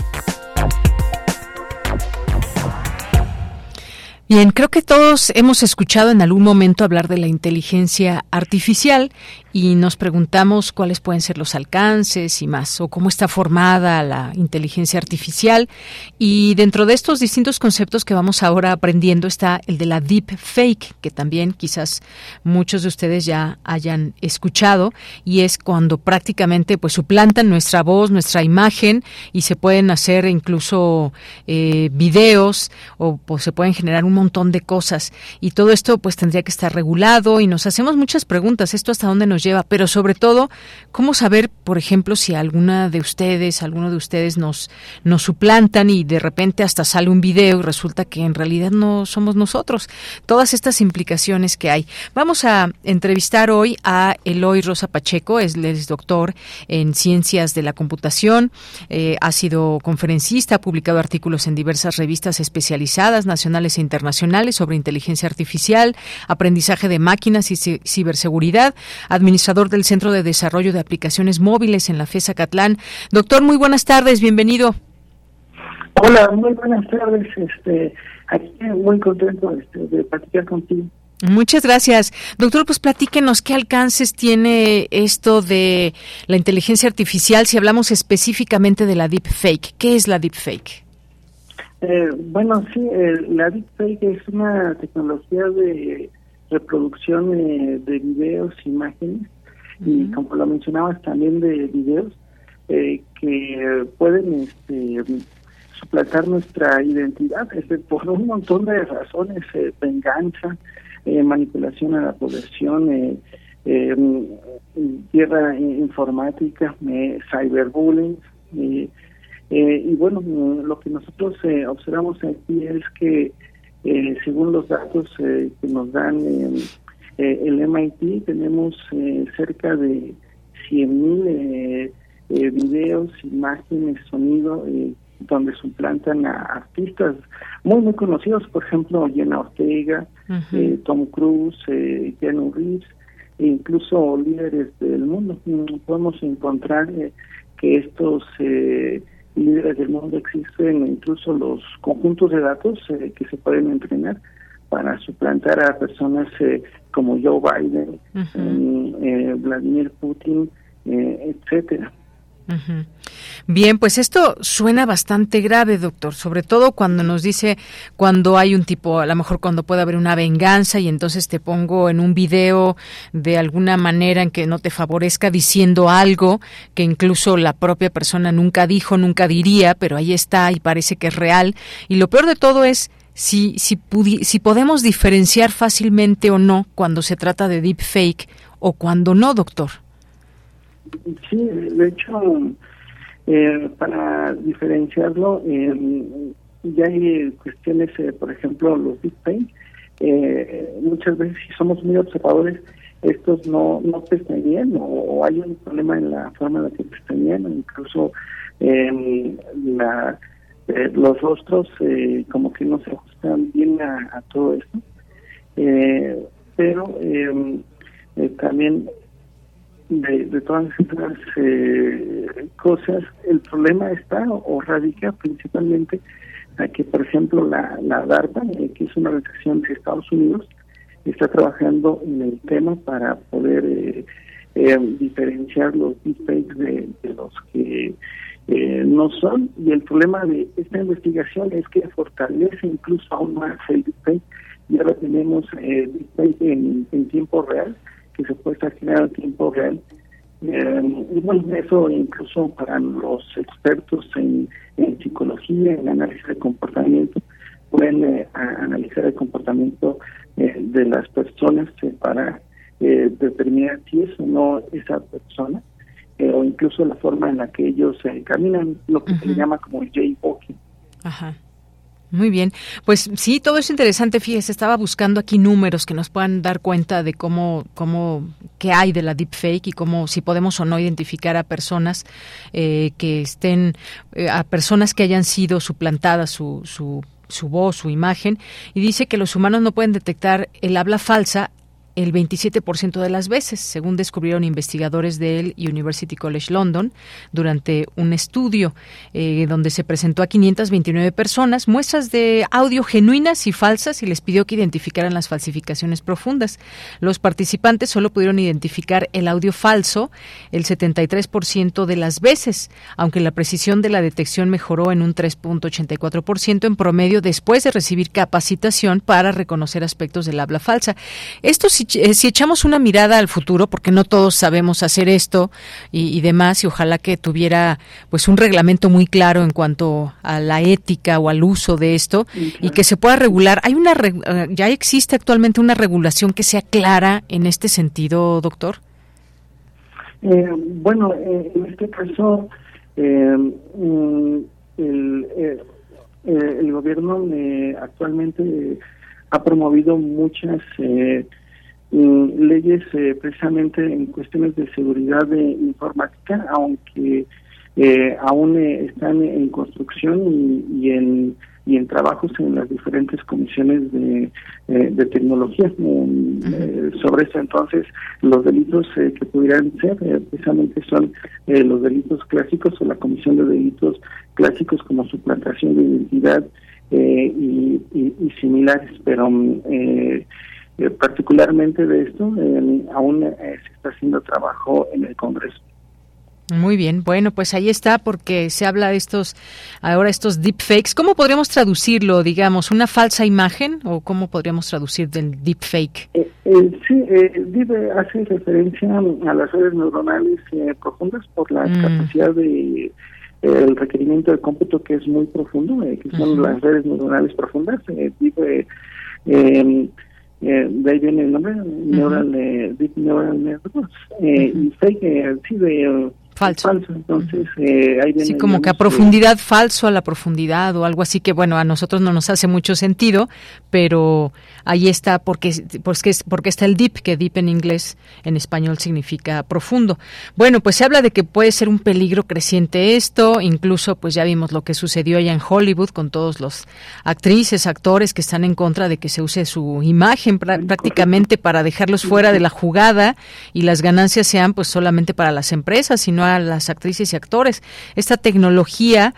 Bien, creo que todos hemos escuchado en algún momento hablar de la inteligencia artificial y nos preguntamos cuáles pueden ser los alcances y más, o cómo está formada la inteligencia artificial. Y dentro de estos distintos conceptos que vamos ahora aprendiendo está el de la deep fake, que también quizás muchos de ustedes ya hayan escuchado, y es cuando prácticamente pues suplantan nuestra voz, nuestra imagen, y se pueden hacer incluso eh, videos o pues, se pueden generar un montón de cosas. Y todo esto pues tendría que estar regulado y nos hacemos muchas preguntas. ¿Esto hasta dónde nos lleva, pero sobre todo, ¿cómo saber, por ejemplo, si alguna de ustedes, alguno de ustedes nos, nos suplantan y de repente hasta sale un video y resulta que en realidad no somos nosotros? Todas estas implicaciones que hay. Vamos a entrevistar hoy a Eloy Rosa Pacheco, es, es doctor en ciencias de la computación, eh, ha sido conferencista, ha publicado artículos en diversas revistas especializadas, nacionales e internacionales, sobre inteligencia artificial, aprendizaje de máquinas y ciberseguridad, administrador del Centro de Desarrollo de Aplicaciones Móviles en la FESA Catlán. Doctor, muy buenas tardes, bienvenido. Hola, muy buenas tardes. Este, aquí muy contento este, de platicar contigo. Muchas gracias. Doctor, pues platíquenos qué alcances tiene esto de la inteligencia artificial si hablamos específicamente de la deepfake. ¿Qué es la deepfake? Eh, bueno, sí, eh, la deepfake es una tecnología de reproducción eh, de videos, imágenes y como lo mencionabas también de videos eh, que pueden este, suplantar nuestra identidad (laughs) este, por un montón de razones, eh, venganza, manipulación a la población, guerra informática, cyberbullying. Y bueno, lo que nosotros observamos aquí es que eh, según los datos eh, que nos dan eh, el MIT, tenemos cerca de 100.000 videos, imágenes, sonido, donde suplantan a artistas muy, muy conocidos, por ejemplo, Jenna Ortega, Tom Cruise, Keanu Reeves, e incluso líderes del mundo. Mm, podemos encontrar que estos líderes del mundo existen incluso los conjuntos de datos eh, que se pueden entrenar para suplantar a personas eh, como Joe Biden, eh, Vladimir Putin, etcétera. Bien, pues esto suena bastante grave, doctor, sobre todo cuando nos dice cuando hay un tipo, a lo mejor cuando puede haber una venganza y entonces te pongo en un video de alguna manera en que no te favorezca diciendo algo que incluso la propia persona nunca dijo, nunca diría, pero ahí está y parece que es real. Y lo peor de todo es si, si, si podemos diferenciar fácilmente o no cuando se trata de deepfake o cuando no, doctor. Sí, de hecho, eh, para diferenciarlo, eh, ya hay cuestiones, eh, por ejemplo, los deepfake. Eh, muchas veces, si somos muy observadores, estos no, no pestañean o, o, hay un problema en la forma en la que pestañean, incluso la, los rostros como que no se ajustan bien a, a todo esto. pero también de, todas estas eh, cosas, el problema está o, radica principalmente a que, por ejemplo, la, la DARPA, eh, que es una organización de Estados Unidos, está trabajando en el tema para poder eh, diferenciar los deepfakes de, los que no son. Y el problema de esta investigación es que fortalece incluso aún más el deepfake. Y ahora tenemos en, en tiempo real que se puede estar generando en tiempo real. Eh, y bueno, eso incluso para los expertos en, psicología, en análisis de comportamiento, pueden eh, analizar el comportamiento eh, de las personas para determinar si es o no esa persona, o incluso la forma en la que ellos caminan, lo que se llama como el jaywalking. Ajá. Muy bien, pues sí, todo es interesante. Fíjese, estaba buscando aquí números que nos puedan dar cuenta de cómo, cómo, qué hay de la deepfake y cómo, si podemos o no identificar a personas eh, que estén, eh, a personas que hayan sido suplantadas su, su su voz, su imagen, y dice que los humanos no pueden detectar el habla falsa el 27% de las veces, según descubrieron investigadores del University College London durante un estudio eh, donde se presentó a 529 personas muestras de audio genuinas y falsas y les pidió que identificaran las falsificaciones profundas. Los participantes solo pudieron identificar el audio falso el 73% de las veces, aunque la precisión de la detección mejoró en un 3.84% en promedio después de recibir capacitación para reconocer aspectos del habla falsa. Esto eh, si, echamos una mirada al futuro, porque no todos sabemos hacer esto y, demás, y ojalá que tuviera pues un reglamento muy claro en cuanto a la ética o al uso de esto y que se pueda regular. Hay una eh, ya existe actualmente una regulación que sea clara en este sentido, doctor. Eh, bueno, en este caso mm, el, el, gobierno actualmente ha promovido muchas eh, leyes eh, precisamente en cuestiones de seguridad de informática, aunque eh, aún eh, están en construcción y, en y en trabajos en las diferentes comisiones de, de tecnología sobre eso. Entonces los delitos que pudieran ser precisamente son los delitos clásicos o la comisión de delitos clásicos como suplantación de identidad y, y, similares pero mm, eh, particularmente de esto, aún eh, se está haciendo trabajo en el Congreso. Muy bien, bueno, pues ahí está porque se habla de estos, ahora estos deepfakes. ¿Cómo podríamos traducirlo, digamos, una falsa imagen o cómo podríamos traducir del deepfake? Eh, eh, sí, eh, hace referencia a las redes neuronales profundas por la mm. capacidad de el requerimiento de cómputo que es muy profundo, que son las redes neuronales profundas. Dive, eh, de ahí viene el nombre, Neural, eh, Deep Neural Networks, eh, y fake, eh, sí, de falso. Entonces, eh, sí, como que a profundidad, falso a la profundidad o algo así que, bueno, a nosotros no nos hace mucho sentido, pero ahí está porque, porque, porque está el deep, que deep en inglés, en español significa profundo. Bueno, pues se habla de que puede ser un peligro creciente esto, incluso pues ya vimos lo que sucedió allá en Hollywood con todos los actrices, actores que están en contra de que se use su imagen prácticamente para dejarlos fuera de la jugada y las ganancias sean pues solamente para las empresas y no a las actrices y actores. Esta tecnología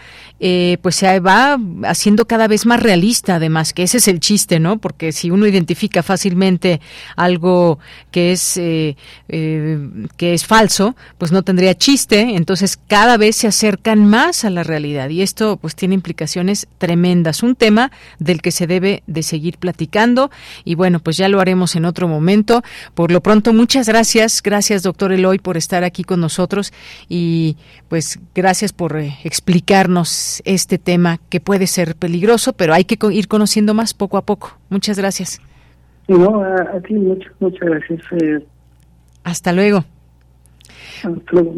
eh, pues se va haciendo cada vez más realista, además, que ese es el chiste, ¿no? Porque si uno identifica fácilmente algo que es, eh, eh, que es falso, pues no tendría chiste, entonces cada vez se acercan más a la realidad y esto pues tiene implicaciones tremendas. Un tema del que se debe de seguir platicando y bueno, pues ya lo haremos en otro momento. Por lo pronto, muchas gracias. Gracias, doctor Eloy, por estar aquí con nosotros y pues gracias por eh, este tema que puede ser peligroso, pero hay que ir conociendo más poco a poco. Muchas gracias. No, a, ti muchas, muchas gracias. Eh. Hasta luego. Hasta luego.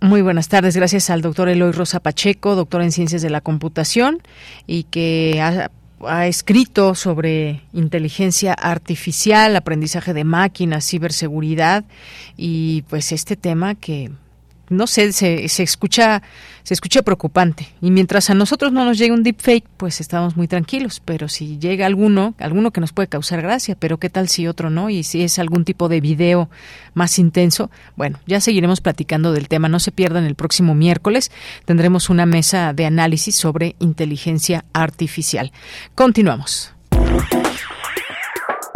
Muy buenas tardes. Gracias al doctor Eloy Rosa Pacheco, doctor en Ciencias de la Computación y que ha ha escrito sobre inteligencia artificial, aprendizaje de máquinas, ciberseguridad y pues este tema que no sé, se, se, escucha se escucha preocupante. Y mientras a nosotros no nos llegue un deepfake, pues estamos muy tranquilos. Pero si llega alguno, alguno que nos puede causar gracia, pero qué tal si otro no? Y si es algún tipo de video más intenso, bueno, ya seguiremos platicando del tema. No se pierdan el próximo miércoles. Tendremos una mesa de análisis sobre inteligencia artificial. Continuamos.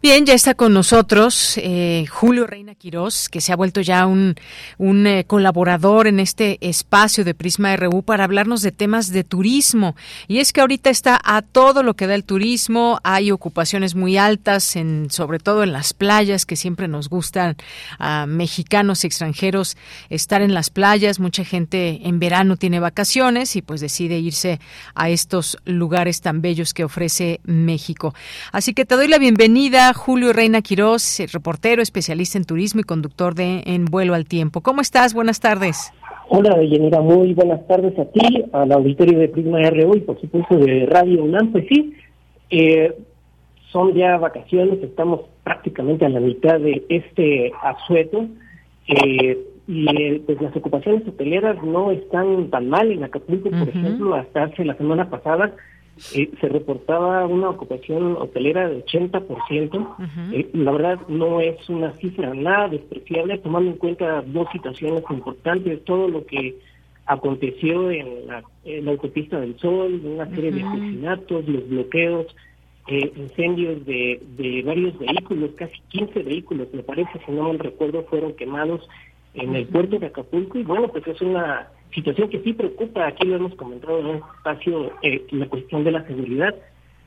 Bien, ya está con nosotros eh, Julio Reina Quirós, que se ha vuelto ya un, un eh, colaborador en este espacio de Prisma RU para hablarnos de temas de turismo. Y es que ahorita está a todo lo que da el turismo, hay ocupaciones muy altas, en, sobre todo en las playas, que siempre nos gustan a mexicanos y extranjeros estar en las playas. Mucha gente en verano tiene vacaciones y pues decide irse a estos lugares tan bellos que ofrece México. Así que te doy la bienvenida Julio Reina Quirós, reportero, especialista en turismo y conductor de En Vuelo al Tiempo. ¿Cómo estás? Buenas tardes. Hola, Yanira, muy buenas tardes a ti, al auditorio de Prisma RO y por supuesto de Radio UNAM. Pues sí, eh, son ya vacaciones, estamos prácticamente a la mitad de este asueto eh, y eh, pues las ocupaciones hoteleras no están tan mal en Acapulco, por ejemplo, hasta hace la semana pasada eh, se reportaba una ocupación hotelera de 80%. Eh, la verdad no es una cifra nada despreciable, tomando en cuenta dos situaciones importantes, todo lo que aconteció en la, autopista del Sol, una serie de asesinatos, los bloqueos, eh, incendios de, de varios vehículos, casi 15 vehículos, me parece, si no mal recuerdo, fueron quemados en el puerto de Acapulco. Y bueno, pues es una situación que sí preocupa, aquí lo hemos comentado en un espacio, eh, la cuestión de la seguridad,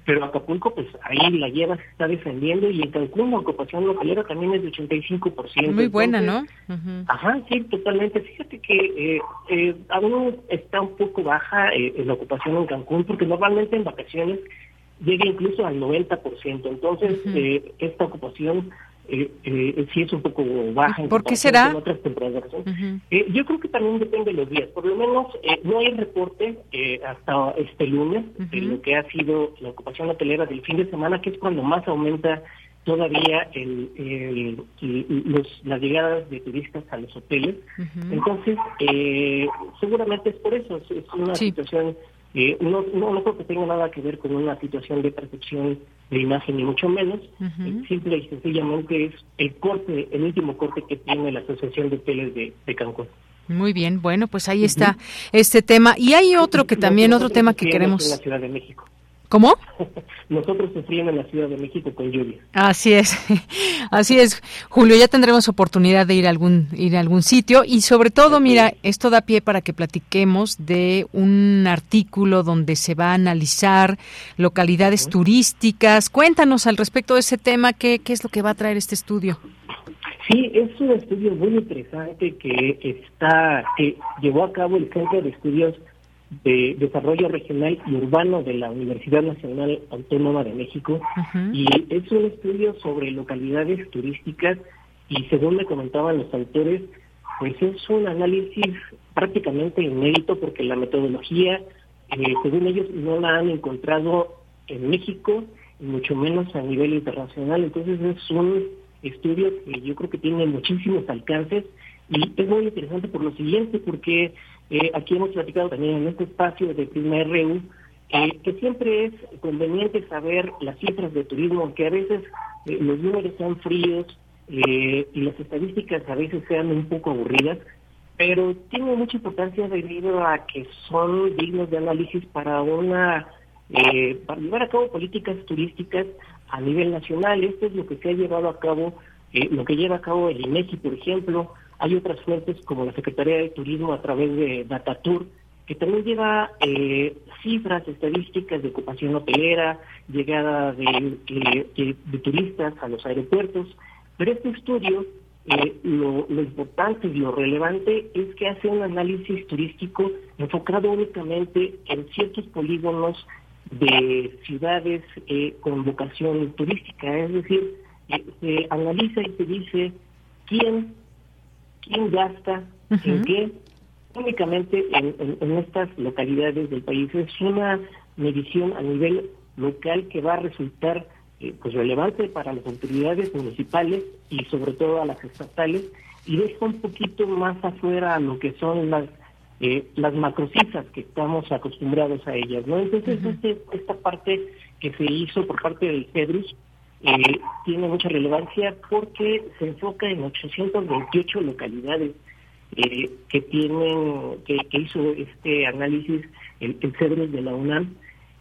pero Acapulco pues ahí la lleva, se está defendiendo y en Cancún la ocupación hotelera también es de 85%. Muy buena, ¿no? Ajá, sí, totalmente. Fíjate que eh, eh, aún está un poco baja eh, la ocupación en Cancún porque normalmente en vacaciones llega incluso al 90%, entonces esta ocupación eh, eh, sí es un poco baja. En ¿Por qué será? Otras eh, yo creo que también depende de los días. Por lo menos eh, no hay reporte hasta este lunes de lo que ha sido la ocupación hotelera del fin de semana, que es cuando más aumenta todavía el, los, las llegadas de turistas a los hoteles. Entonces, seguramente es por eso, es, una situación eh, no, no, creo que tenga nada que ver con una situación de percepción de imagen, ni mucho menos. Eh, simple y sencillamente es el corte, el último corte que tiene la Asociación de Hoteles de, de Cancún. Muy bien, bueno, pues ahí está este tema. Y hay otro que también, otro tema que queremos... En la Ciudad de México. ¿Cómo? (laughs) Nosotros sufrimos en la Ciudad de México con lluvia. Así es, (laughs) así es, Julio. Ya tendremos oportunidad de ir a algún ir a algún sitio y sobre todo, mira, esto da pie para que platiquemos de un artículo donde se va a analizar localidades turísticas. Cuéntanos al respecto de ese tema, qué qué es lo que va a traer este estudio. Sí, es un estudio muy interesante que está que llevó a cabo el Centro de Estudios de Desarrollo Regional y Urbano de la Universidad Nacional Autónoma de México y es un estudio sobre localidades turísticas y según me comentaban los autores, pues es un análisis prácticamente inédito porque la metodología, eh, según ellos, no la han encontrado en México y mucho menos a nivel internacional. Entonces es un estudio que yo creo que tiene muchísimos alcances y es muy interesante por lo siguiente, porque eh, aquí hemos platicado también en este espacio de Prima RU, eh, que siempre es conveniente saber las cifras de turismo, que a veces eh, los números son fríos y las estadísticas a veces sean un poco aburridas, pero tiene mucha importancia debido a que son dignos de análisis para una para llevar a cabo políticas turísticas a nivel nacional. Esto es lo que se ha llevado a cabo, lo que lleva a cabo el INEGI, por ejemplo, hay otras fuentes como la Secretaría de Turismo a través de Datatur, que también lleva eh, cifras estadísticas de ocupación hotelera, llegada de, de, turistas a los aeropuertos. Pero este estudio, eh, lo, importante y lo relevante es que hace un análisis turístico enfocado únicamente en ciertos polígonos de ciudades eh, con vocación turística. Es decir, se analiza y se dice quién quién gasta, en qué, únicamente en, estas localidades del país. Es una medición a nivel local que va a resultar eh, pues relevante para las autoridades municipales y sobre todo a las estatales y deja un poquito más afuera a lo que son las eh, las macrocifras que estamos acostumbrados a ellas, ¿no? Entonces este, esta parte que se hizo por parte del CEDRUS eh, tiene mucha relevancia porque se enfoca en 828 localidades eh, que tienen que, hizo este análisis el, el de la UNAM.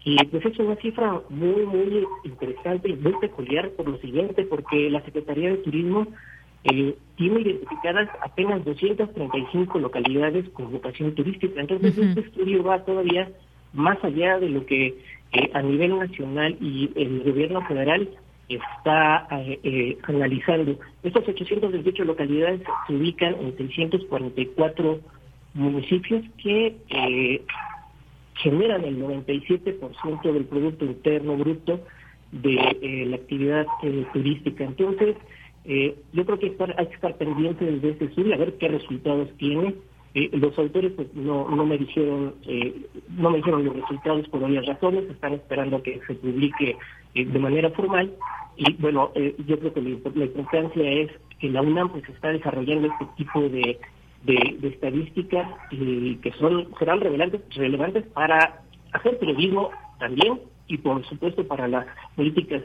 Y pues es una cifra muy muy interesante y muy peculiar por lo siguiente porque la Secretaría de Turismo eh, tiene identificadas apenas 235 localidades con vocación turística. Entonces este estudio va todavía más allá de lo que a nivel nacional y el gobierno federal está eh, eh, analizando. Estas 828 localidades se ubican en 644 municipios que eh, generan el 97% del Producto Interno Bruto de la actividad turística. Entonces, yo creo que hay que estar pendientes de este estudio, a ver qué resultados tiene. los autores pues, no, no me dijeron no me dijeron los resultados por varias razones, están esperando que se publique de manera formal y bueno, eh, yo creo que la, importancia es que la UNAM pues está desarrollando este tipo de, de, estadísticas y que son serán relevantes, relevantes para hacer periodismo también y por supuesto para las políticas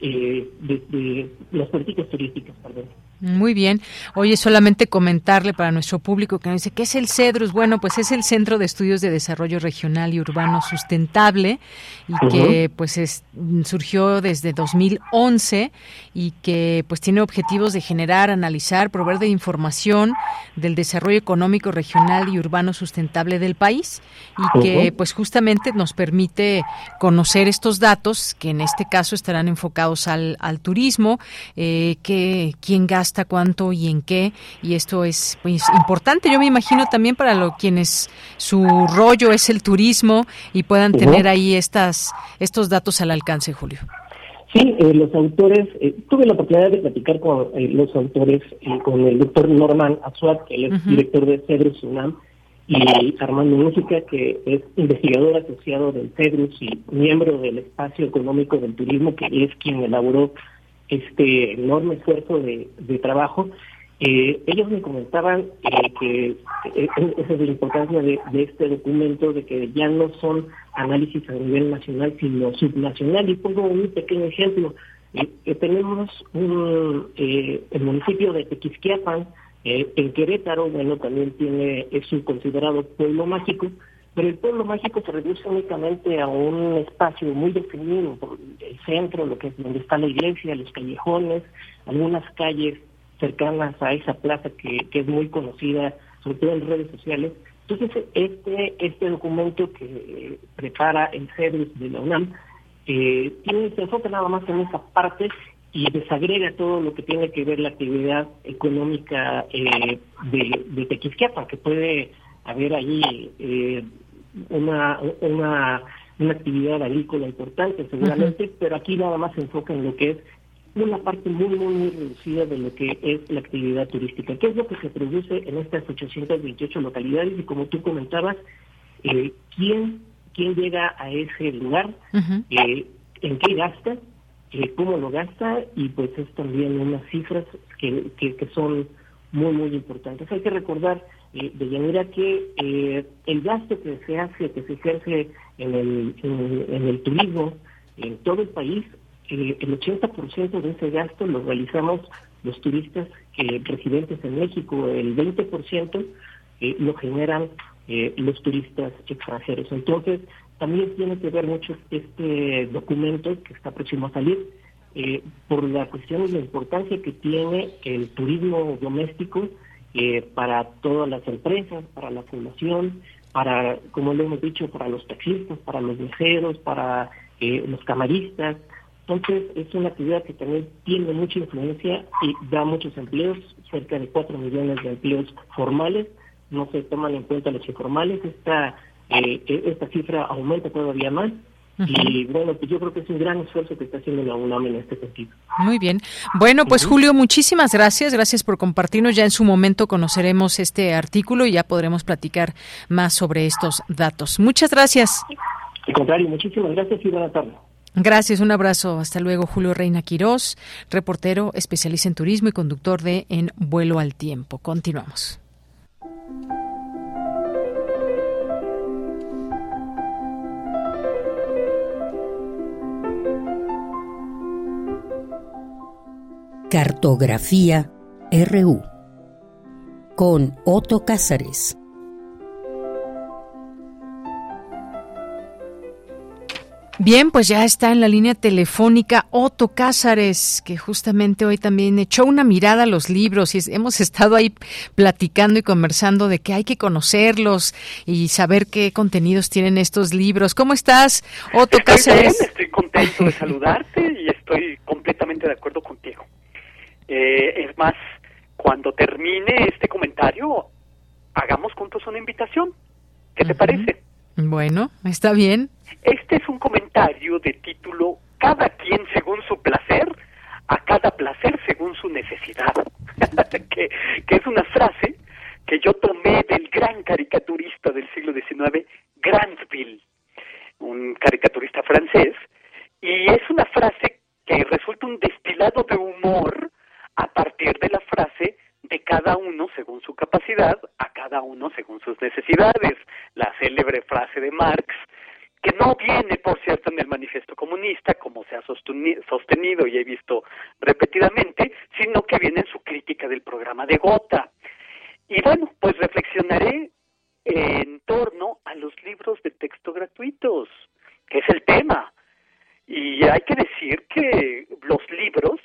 eh, de, las políticas turísticas, perdón. Muy bien. Oye, solamente comentarle para nuestro público que nos dice, ¿qué es el CEDRUS? Bueno, pues es el Centro de Estudios de Desarrollo Regional y Urbano Sustentable y que pues es, surgió desde 2011 y que pues tiene objetivos de generar, analizar, proveer de información del desarrollo económico regional y urbano sustentable del país y que pues justamente nos permite conocer estos datos que en este caso estarán enfocados al, al turismo, eh, que quién gasta hasta cuánto y en qué. Y esto es pues, importante, yo me imagino también para los quienes su rollo es el turismo y puedan tener ahí estas estos datos al alcance, Julio. Sí, eh, los autores, eh, tuve la oportunidad de platicar con eh, los autores, con el doctor Norman Azuat, que es director de CEDRUS UNAM, y Armando Música, que es investigador asociado del CEDRUS y miembro del Espacio Económico del Turismo, que es quien elaboró este enorme esfuerzo de, trabajo, eh, ellos me comentaban eh, que eh, esa es la importancia de, este documento, de que ya no son análisis a nivel nacional, sino subnacional. Y pongo un pequeño ejemplo. tenemos un, el municipio de Tequisquiapan, en Querétaro, bueno, también tiene es un considerado pueblo mágico, pero el pueblo mágico se reduce únicamente a un espacio muy definido, el centro, lo que es donde está la iglesia, los callejones, algunas calles cercanas a esa plaza que, es muy conocida, sobre todo en redes sociales. Entonces, este, este documento que prepara el CEDUS de la UNAM eh, tiene, se enfoca nada más en esa parte y desagrega todo lo que tiene que ver la actividad económica eh, de, de Tequisquiapa, que puede haber allí eh, una, una, una actividad agrícola importante seguramente, pero aquí nada más se enfoca en lo que es una parte muy, muy, muy reducida de lo que es la actividad turística. ¿Qué es lo que se produce en estas 828 localidades? Y como tú comentabas, eh, ¿quién, ¿quién llega a ese lugar? Eh, ¿En qué gasta? Eh, ¿Cómo lo gasta? Y pues es también unas cifras que, que, que son muy, muy importantes. Hay que recordar eh, de Yanira, que eh, el gasto que se hace, que se ejerce en el, en, el turismo en todo el país, eh, el 80% de ese gasto lo realizamos los turistas residentes en México, el 20% lo generan los turistas extranjeros. Entonces, también tiene que ver mucho este documento que está próximo a salir eh, por la cuestión y la importancia que tiene el turismo doméstico eh, para todas las empresas, para la población, para, como lo hemos dicho, para los taxistas, para los viajeros, para eh, los camaristas. Entonces, es una actividad que también tiene mucha influencia y da muchos empleos, cerca de 4 millones de empleos formales, no se toman en cuenta los informales. Esta eh, esta cifra aumenta todavía más. Y bueno, pues yo creo que es un gran esfuerzo que está haciendo la UNAM en este sentido. Muy bien. Bueno, pues Julio, muchísimas gracias. Gracias por compartirnos. Ya en su momento conoceremos este artículo y ya podremos platicar más sobre estos datos. Muchas gracias. Al contrario, muchísimas gracias y buenas tardes. Gracias, un abrazo. Hasta luego, Julio Reina Quirós, reportero, especialista en turismo y conductor de En Vuelo al Tiempo. Continuamos. Cartografía RU con Otto Cázares. Bien, pues ya está en la línea telefónica Otto Cázares, que justamente hoy también echó una mirada a los libros y hemos estado ahí platicando y conversando de que hay que conocerlos y saber qué contenidos tienen estos libros. ¿Cómo estás, Otto Cázares? estoy contento de saludarte y estoy completamente de acuerdo contigo. Eh, es más, cuando termine este comentario, hagamos juntos una invitación. ¿Qué te parece? Bueno, está bien. Este es un comentario de título Cada quien según su placer, a cada placer según su necesidad. (laughs) que, que es una frase que yo tomé del gran caricaturista del siglo XIX, Granville, un caricaturista francés, y es una frase que resulta un destilado de humor a partir de la frase de cada uno según su capacidad, a cada uno según sus necesidades. La célebre frase de Marx, que no viene, por cierto, en el manifiesto comunista, como se ha sostenido y he visto repetidamente, sino que viene en su crítica del programa de Gotha. Y bueno, pues reflexionaré en torno a los libros de texto gratuitos, que es el tema. Y hay que decir que los libros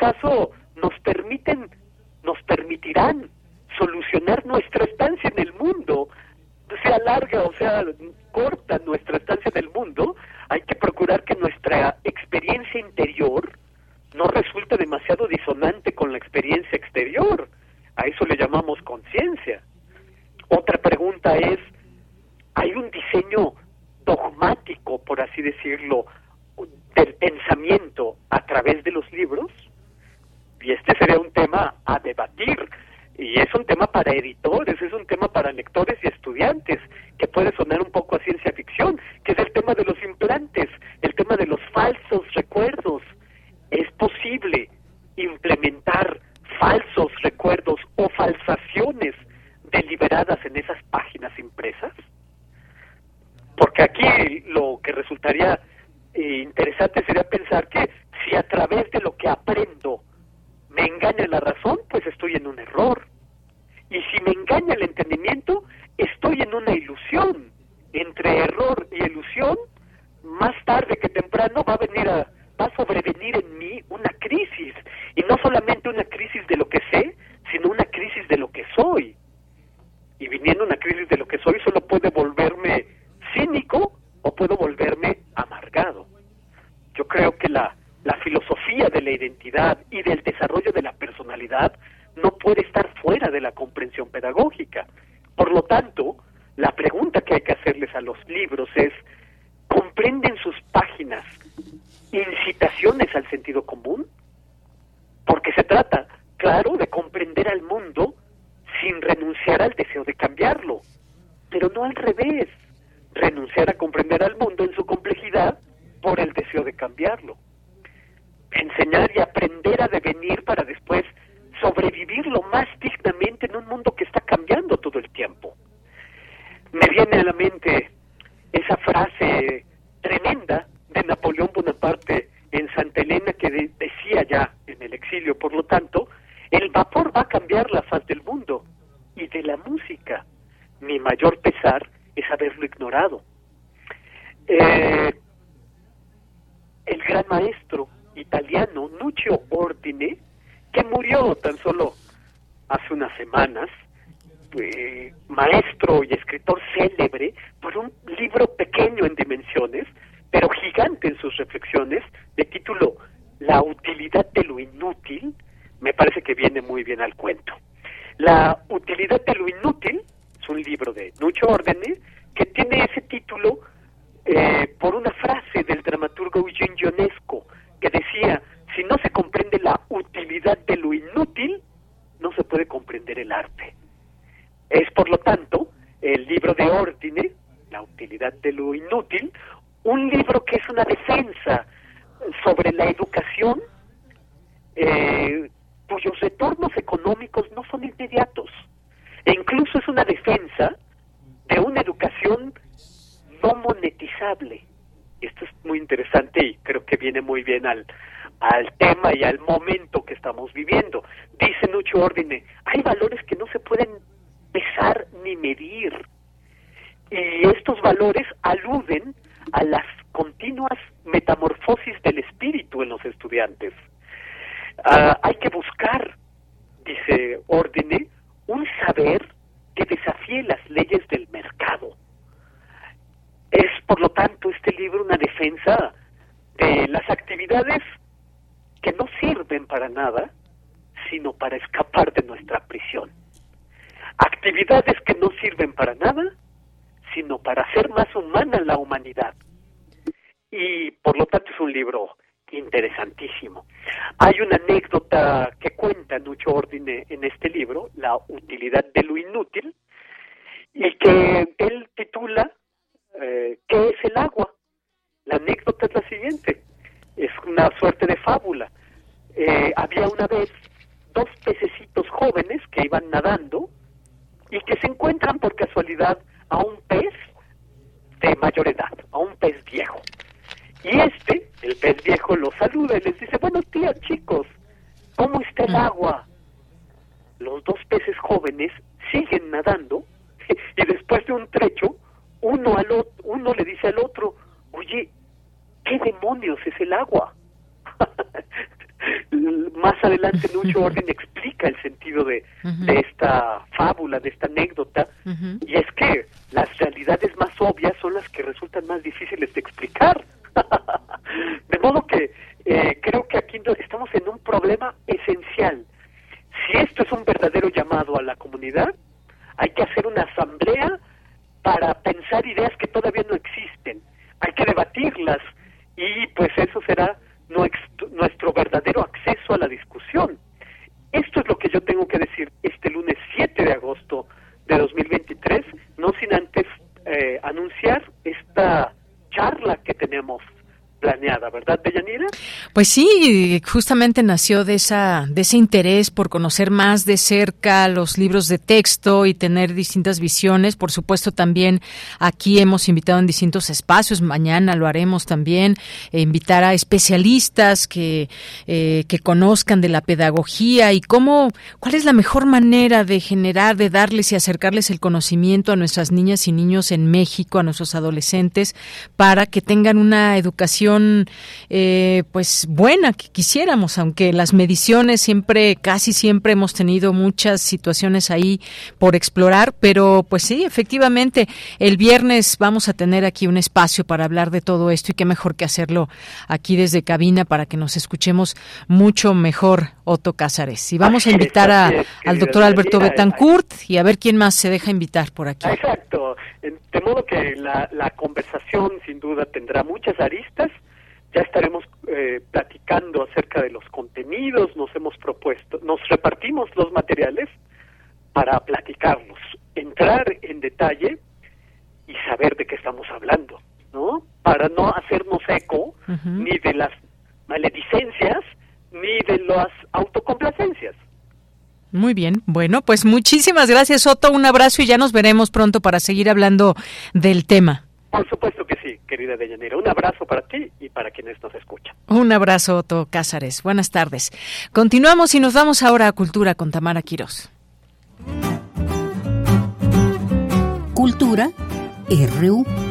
caso nos permiten, nos permitirán solucionar nuestra estancia en el mundo, sea larga o sea corta nuestra estancia en el mundo, hay que procurar que nuestra experiencia interior no resulte demasiado disonante con la experiencia exterior. A eso le llamamos conciencia. Otra pregunta es, ¿hay un diseño dogmático, por así decirlo, del pensamiento a través de los libros? Y este sería un tema a debatir. Y es un tema para editores, es un tema para lectores y estudiantes, que puede sonar un poco a ciencia ficción, que es el tema de los implantes, el tema de los falsos recuerdos. ¿Es posible implementar falsos recuerdos o falsaciones deliberadas en esas páginas impresas? Porque aquí lo que resultaría eh, interesante sería pensar que si a través de lo que aprendo me engaña la razón, pues estoy en un error. Y si me engaña el entendimiento, estoy en una ilusión. Entre error y ilusión, más tarde que temprano va a venir a, va a sobrevenir en mí una crisis. Y no solamente una crisis de lo que sé, sino una crisis de lo que soy. Y viniendo una crisis de lo que soy, solo puede volverme cínico o puedo volverme amargado. Yo creo que la, la filosofía de la identidad y del desarrollo de la personalidad no puede estar fuera de la comprensión pedagógica. Por lo tanto, la pregunta que hay que hacerles a los libros es, ¿comprenden sus páginas incitaciones al sentido común? Porque se trata, claro, de comprender al mundo sin renunciar al deseo de cambiarlo, pero no al revés, renunciar a comprender al mundo en su complejidad por el deseo de cambiarlo. Enseñar y aprender a devenir para después sobrevivir lo más dignamente en un mundo que está cambiando todo el tiempo. Me viene a la mente esa frase tremenda de Napoleón Bonaparte en Santa Elena que decía ya en el exilio, por lo tanto, el vapor va a cambiar la faz del mundo y de la música. Mi mayor pesar es haberlo ignorado. Eh, el gran maestro italiano Nuccio Ordine que murió tan solo hace unas semanas, maestro y escritor célebre por un libro pequeño en dimensiones, pero gigante en sus reflexiones, de título La utilidad de lo inútil, me parece que viene muy bien al cuento. La utilidad de lo inútil es un libro de Nucho Ordene que tiene ese título eh, por una frase del dramaturgo Eugene Ionesco que decía si no se comprende la utilidad de lo inútil, no se puede comprender el arte. Es, por lo tanto, el libro de Ordine, La utilidad de lo inútil, un libro que es una defensa sobre la educación eh, cuyos retornos económicos no son inmediatos. E incluso es una defensa de una educación esto es muy interesante y creo que viene muy bien al, al tema y al momento que estamos viviendo. Dice Nucho Ordine, hay valores que no se pueden pesar ni medir. Y estos valores aluden a las continuas metamorfosis del espíritu en los estudiantes. Ah, hay que buscar justamente nació de esa de ese interés por conocer más de cerca los libros de texto y tener distintas visiones. Por supuesto, también aquí hemos invitado en distintos espacios. Mañana lo haremos también e invitar a especialistas que eh, que conozcan de la pedagogía y cómo cuál es la mejor manera de generar, de darles y acercarles el conocimiento a nuestras niñas y niños en México, a nuestros adolescentes, para que tengan una educación eh, pues buena que quisiéramos, aunque las mediciones siempre, casi siempre hemos tenido muchas situaciones ahí por explorar, pero pues sí, efectivamente, el viernes vamos a tener aquí un espacio para hablar de todo esto y qué mejor que hacerlo aquí desde cabina para que nos escuchemos mucho mejor, Otto Cázares. Y vamos a invitar a, al doctor Alberto Betancourt y a ver quién más se deja invitar por aquí. Exacto. De modo que la, la conversación sin duda tendrá muchas aristas ya estaremos eh, platicando acerca de los contenidos, nos hemos propuesto, nos repartimos los materiales para platicarlos, entrar en detalle y saber de qué estamos hablando, ¿no? Para no hacernos eco ni de las maledicencias ni de las autocomplacencias. Muy bien, bueno, pues muchísimas gracias Otto, un abrazo y ya nos veremos pronto para seguir hablando del tema. Por supuesto que sí, querida Deyanira. Un abrazo para ti y para quienes nos escuchan. Un abrazo, Otto Cázares. Buenas tardes. Continuamos y nos vamos ahora a Cultura con Tamara Quirós. Cultura RU.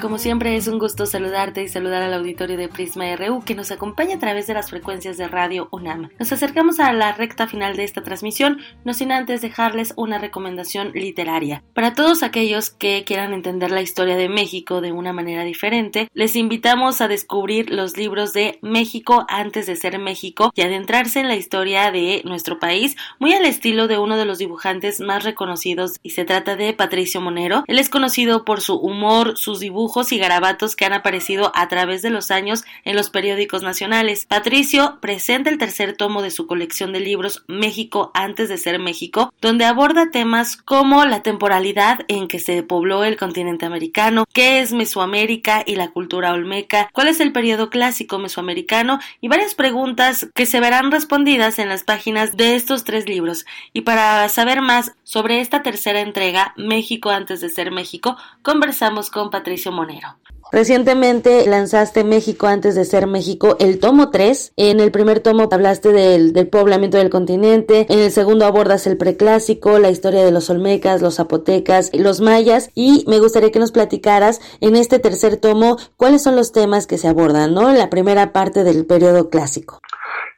Como siempre es un gusto saludarte y saludar al auditorio de Prisma RU que nos acompaña a través de las frecuencias de Radio UNAM. Nos acercamos a la recta final de esta transmisión, no sin antes dejarles una recomendación literaria. Para todos aquellos que quieran entender la historia de México de una manera diferente, les invitamos a descubrir los libros de México antes de ser México y adentrarse en la historia de nuestro país, muy al estilo de uno de los dibujantes más reconocidos y se trata de Patricio Monero. Él es conocido por su humor, sus dibujos y garabatos que han aparecido a través de los años en los periódicos nacionales. Patricio presenta el tercer tomo de su colección de libros México antes de ser México, donde aborda temas como la temporalidad en que se pobló el continente americano, qué es Mesoamérica y la cultura olmeca, cuál es el periodo clásico mesoamericano y varias preguntas que se verán respondidas en las páginas de estos tres libros. Y para saber más sobre esta tercera entrega, México antes de ser México, conversamos con Patricio Patricio Monero. Recientemente lanzaste México antes de ser México, el tomo 3. En el primer tomo hablaste del, del, poblamiento del continente, en el segundo abordas el preclásico, la historia de los olmecas, los zapotecas, los mayas y me gustaría que nos platicaras en este tercer tomo cuáles son los temas que se abordan, ¿no? En la primera parte del periodo clásico.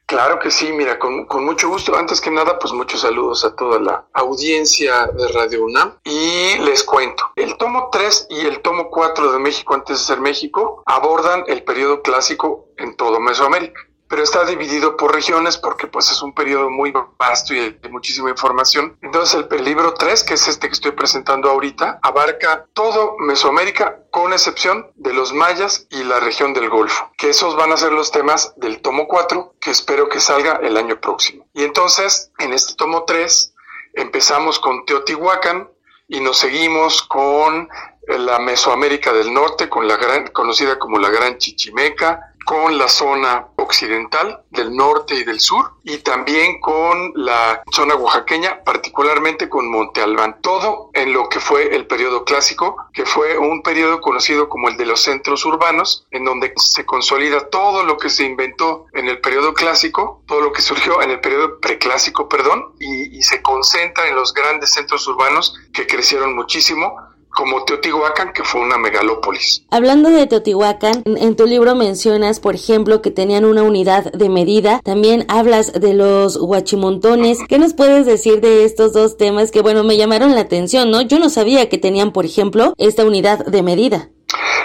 Claro que sí, mira, con, con, mucho gusto. Antes que nada, pues muchos saludos a toda la audiencia de Radio UNAM. Y les cuento, el tomo 3 y el tomo 4 de México antes de ser México abordan el periodo clásico en todo Mesoamérica pero está dividido por regiones porque pues es un periodo muy vasto y de muchísima información. Entonces el libro 3, que es este que estoy presentando ahorita, abarca todo Mesoamérica con excepción de los mayas y la región del Golfo, que esos van a ser los temas del tomo 4 que espero que salga el año próximo. Y entonces en este tomo 3 empezamos con Teotihuacán y nos seguimos con la Mesoamérica del Norte, con la gran, conocida como la Gran Chichimeca, con la zona occidental del norte y del sur y también con la zona oaxaqueña, particularmente con Monte Albán. Todo en lo que fue el periodo clásico, que fue un periodo conocido como el de los centros urbanos, en donde se consolida todo lo que se inventó en el periodo clásico, todo lo que surgió en el periodo preclásico, perdón, y, y se concentra en los grandes centros urbanos que crecieron muchísimo como Teotihuacán, que fue una megalópolis. Hablando de Teotihuacán, en tu libro mencionas, por ejemplo, que tenían una unidad de medida. También hablas de los huachimontones. ¿Qué nos puedes decir de estos dos temas que, bueno, me llamaron la atención, ¿no? Yo no sabía que tenían, por ejemplo, esta unidad de medida.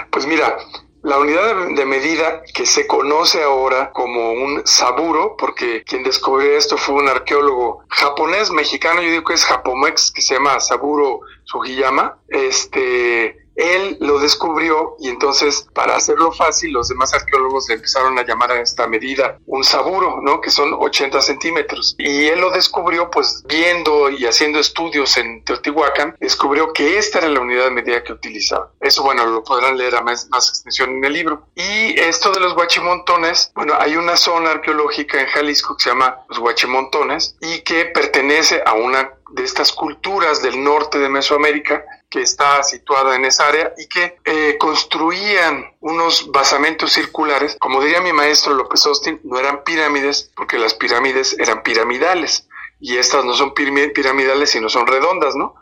Pues mira, la unidad de medida que se conoce ahora como un saburo, porque quien descubrió esto fue un arqueólogo japonés, mexicano, yo digo que es japomex, que se llama Saburo Sugiyama, este, él lo descubrió y entonces para hacerlo fácil los demás arqueólogos le empezaron a llamar a esta medida un saburo, ¿no? Que son 80 centímetros. Y él lo descubrió pues viendo y haciendo estudios en Teotihuacán, descubrió que esta era la unidad de medida que utilizaba. Eso bueno, lo podrán leer a más, más extensión en el libro. Y esto de los guachimontones, bueno, hay una zona arqueológica en Jalisco que se llama los guachimontones y que pertenece a una de estas culturas del norte de Mesoamérica que está situada en esa área y que eh, construían unos basamentos circulares. Como diría mi maestro López Austin, no eran pirámides porque las pirámides eran piramidales y estas no son piramidales sino son redondas, ¿no?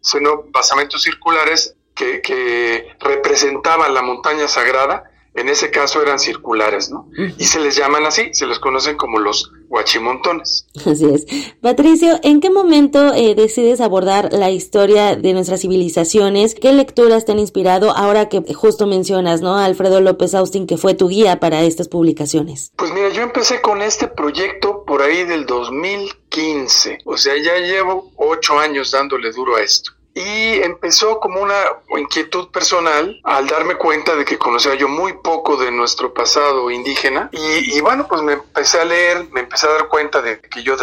Son basamentos circulares que, que representaban la montaña sagrada en ese caso eran circulares, ¿no? Y se les llaman así, se les conocen como los guachimontones. Así es. Patricio, ¿en qué momento eh, decides abordar la historia de nuestras civilizaciones? ¿Qué lecturas te han inspirado ahora que justo mencionas, ¿no? Alfredo López Austin, que fue tu guía para estas publicaciones. Pues mira, yo empecé con este proyecto por ahí del 2015, o sea, ya llevo ocho años dándole duro a esto y empezó como una inquietud personal al darme cuenta de que conocía yo muy poco de nuestro pasado indígena y, bueno pues me empecé a leer me empecé a dar cuenta de que yo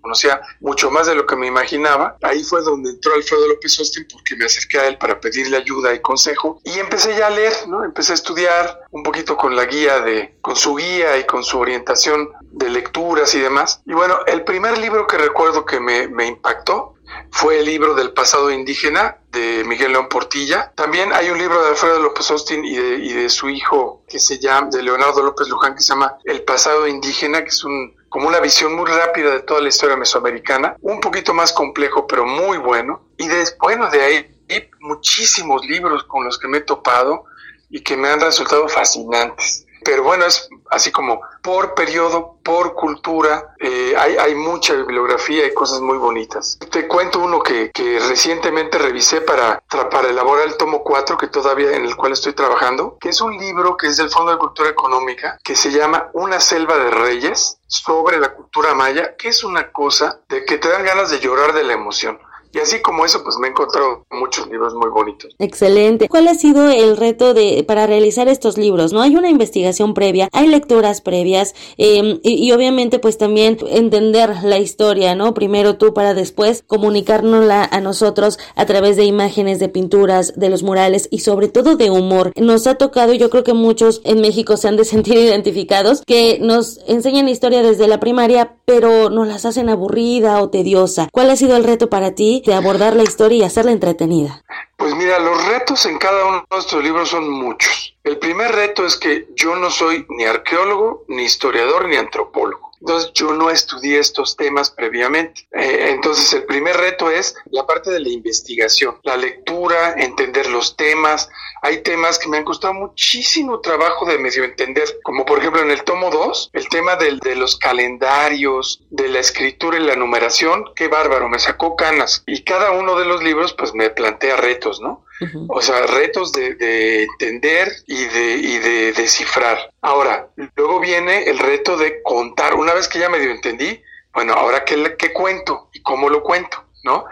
conocía mucho más de lo que me imaginaba. Ahí fue donde entró Alfredo López Austin porque me acerqué a él para pedirle ayuda y consejo y empecé ya a leer, ¿no? Empecé a estudiar un poquito con la guía de, con su guía y con su orientación de lecturas y demás. Y bueno, el primer libro que recuerdo que me impactó fue el libro del pasado indígena de Miguel León Portilla. También hay un libro de Alfredo López Austin y de, y de su hijo que se llama, de Leonardo López Luján, que se llama El pasado indígena, que es un como una visión muy rápida de toda la historia mesoamericana, un poquito más complejo, pero muy bueno. Y después, bueno, de ahí hay muchísimos libros con los que me he topado y que me han resultado fascinantes. Pero bueno, es así como por periodo, por cultura, eh, hay, hay, mucha bibliografía y cosas muy bonitas. Te cuento uno que, recientemente revisé para, para elaborar el tomo 4, que todavía en el cual estoy trabajando, que es un libro que es del Fondo de Cultura Económica, que se llama Una selva de reyes sobre la cultura maya, que es una cosa de que te dan ganas de llorar de la emoción. Y así como eso, pues me he encontrado muchos libros muy bonitos. Excelente. ¿Cuál ha sido el reto de para realizar estos libros? ¿No hay una investigación previa, hay lecturas previas eh, y, obviamente pues también entender la historia, ¿no? Primero tú para después comunicárnosla a nosotros a través de imágenes, de pinturas, de los murales y sobre todo de humor. Nos ha tocado, yo creo que muchos en México se han de (laughs) sentir identificados, que nos enseñan historia desde la primaria, pero nos las hacen aburrida o tediosa. ¿Cuál ha sido el reto para ti de abordar la historia y hacerla entretenida? Pues mira, los retos en cada uno de estos libros son muchos. El primer reto es que yo no soy ni arqueólogo, ni historiador, ni antropólogo. Entonces yo no estudié estos temas previamente. Eh, entonces el primer reto es la parte de la investigación, la lectura, entender los temas. Hay temas que me han costado muchísimo trabajo de medio entender, como por ejemplo en el tomo 2, el tema del, de los calendarios, de la escritura y la numeración, qué bárbaro, me sacó canas. Y cada uno de los libros pues me plantea retos, ¿no? O sea, retos de, entender y de, y de descifrar. Ahora, luego viene el reto de contar. Una vez que ya medio entendí, bueno, ahora qué, qué cuento y cómo lo cuento. ¿No?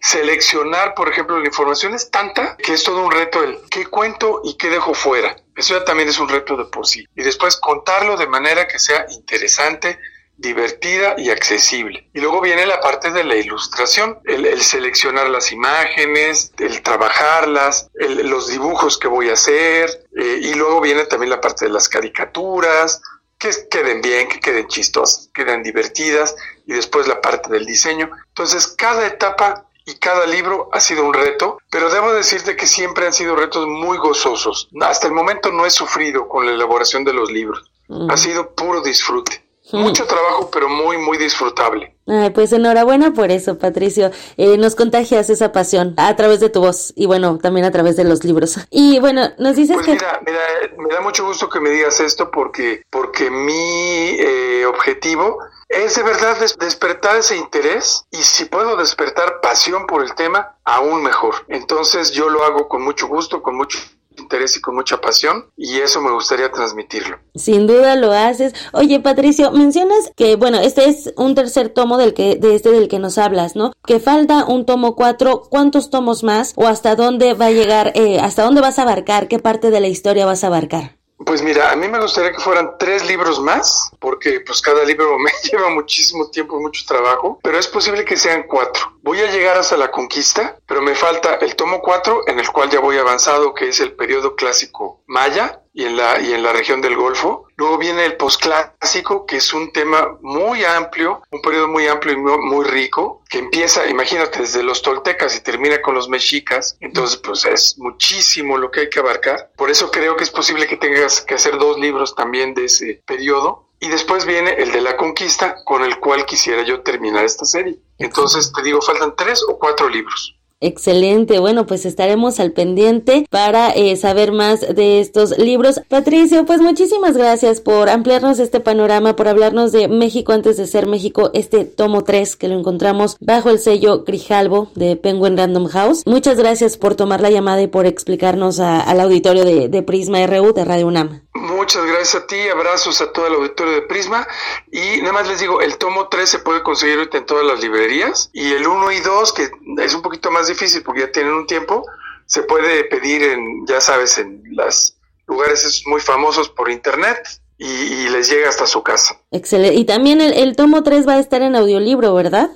Seleccionar, por ejemplo, la información es tanta que es todo un reto el qué cuento y qué dejo fuera. Eso ya también es un reto de por sí. Y después contarlo de manera que sea interesante, divertida y accesible. Y luego viene la parte de la ilustración, el, seleccionar las imágenes, el trabajarlas, los dibujos que voy a hacer, eh, y luego viene también la parte de las caricaturas, que queden bien, que queden chistosas, que queden divertidas, y después la parte del diseño. Entonces, cada etapa y cada libro ha sido un reto, pero debo decirte que siempre han sido retos muy gozosos. Hasta el momento no he sufrido con la elaboración de los libros. Ha sido puro disfrute. Mucho trabajo, pero muy, muy disfrutable. pues enhorabuena por eso, Patricio. Eh, nos contagias esa pasión a través de tu voz y bueno, también a través de los libros. Y bueno, nos dices pues que... Mira, mira, me da mucho gusto que me digas esto porque, porque mi eh, objetivo es de verdad despertar ese interés y si puedo despertar pasión por el tema, aún mejor. Entonces yo lo hago con mucho gusto, con mucho interés y con mucha pasión y eso me gustaría transmitirlo. Sin duda lo haces. Oye, Patricio, mencionas que bueno, este es un tercer tomo del que de este del que nos hablas, ¿no? Que falta un tomo cuatro, ¿cuántos tomos más o hasta dónde va a llegar eh, hasta dónde vas a abarcar, qué parte de la historia vas a abarcar? Pues mira, a mí me gustaría que fueran tres libros más, porque pues cada libro (laughs) me lleva muchísimo tiempo y mucho trabajo, pero es posible que sean cuatro. Voy a llegar hasta la conquista, pero me falta el tomo cuatro, en el cual ya voy avanzado, que es el periodo clásico maya, y en la, y en la región del Golfo. Luego viene el posclásico, que es un tema muy amplio, un periodo muy amplio y muy, rico, que empieza, imagínate, desde los toltecas y termina con los mexicas. Entonces, pues es muchísimo lo que hay que abarcar. Por eso creo que es posible que tengas que hacer dos libros también de ese periodo. Y después viene el de la conquista, con el cual quisiera yo terminar esta serie. Entonces, te digo, faltan tres o cuatro libros. Excelente, bueno, pues estaremos al pendiente para eh, saber más de estos libros. Patricio, pues muchísimas gracias por ampliarnos este panorama, por hablarnos de México antes de ser México, este tomo 3 que lo encontramos bajo el sello Grijalbo de Penguin Random House. Muchas gracias por tomar la llamada y por explicarnos al auditorio de, de Prisma RU de Radio UNAM. Muchas gracias a ti, abrazos a todo el auditorio de Prisma y nada más les digo, el tomo 3 se puede conseguir ahorita en todas las librerías y el 1 y 2, que es un poquito más difícil porque ya tienen un tiempo, se puede pedir en, ya sabes, en los lugares muy famosos por internet y, les llega hasta su casa. Excelente. Y también el, el tomo 3 va a estar en audiolibro, ¿verdad?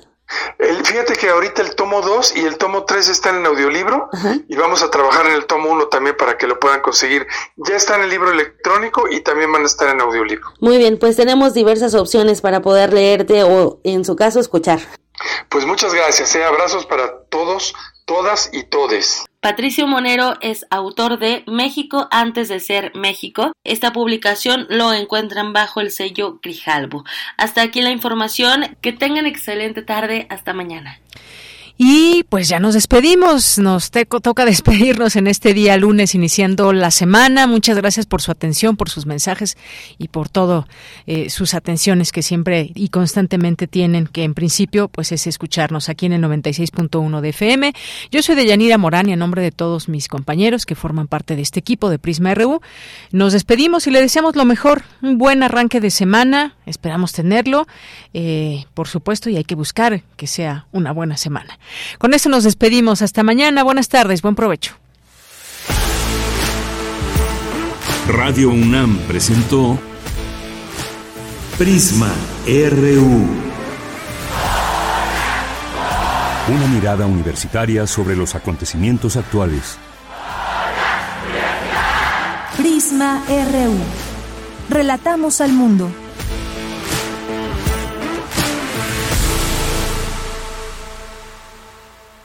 El, fíjate que ahorita el tomo 2 y el tomo 3 están en audiolibro y vamos a trabajar en el tomo 1 también para que lo puedan conseguir. Ya está en el libro electrónico y también van a estar en audiolibro. Muy bien, pues tenemos diversas opciones para poder leerte o en su caso escuchar. Pues muchas gracias, ¿eh? abrazos para todos, todas y todes. Patricio Monero es autor de México antes de ser México. Esta publicación lo encuentran bajo el sello Grijalbo. Hasta aquí la información. Que tengan excelente tarde. Hasta mañana. Y pues ya nos despedimos, nos toca despedirnos en este día lunes iniciando la semana. Muchas gracias por su atención, por sus mensajes y por todo eh, sus atenciones que siempre y constantemente tienen, que en principio pues es escucharnos aquí en el 96.1 de FM. Yo soy Deyanira Morán y a nombre de todos mis compañeros que forman parte de este equipo de Prisma RU, nos despedimos y le deseamos lo mejor, un buen arranque de semana, esperamos tenerlo, eh, por supuesto, y hay que buscar que sea una buena semana. Con eso nos despedimos. Hasta mañana. Buenas tardes. Buen provecho. Radio UNAM presentó Prisma RU. Una mirada universitaria sobre los acontecimientos actuales. Prisma RU. Relatamos al mundo.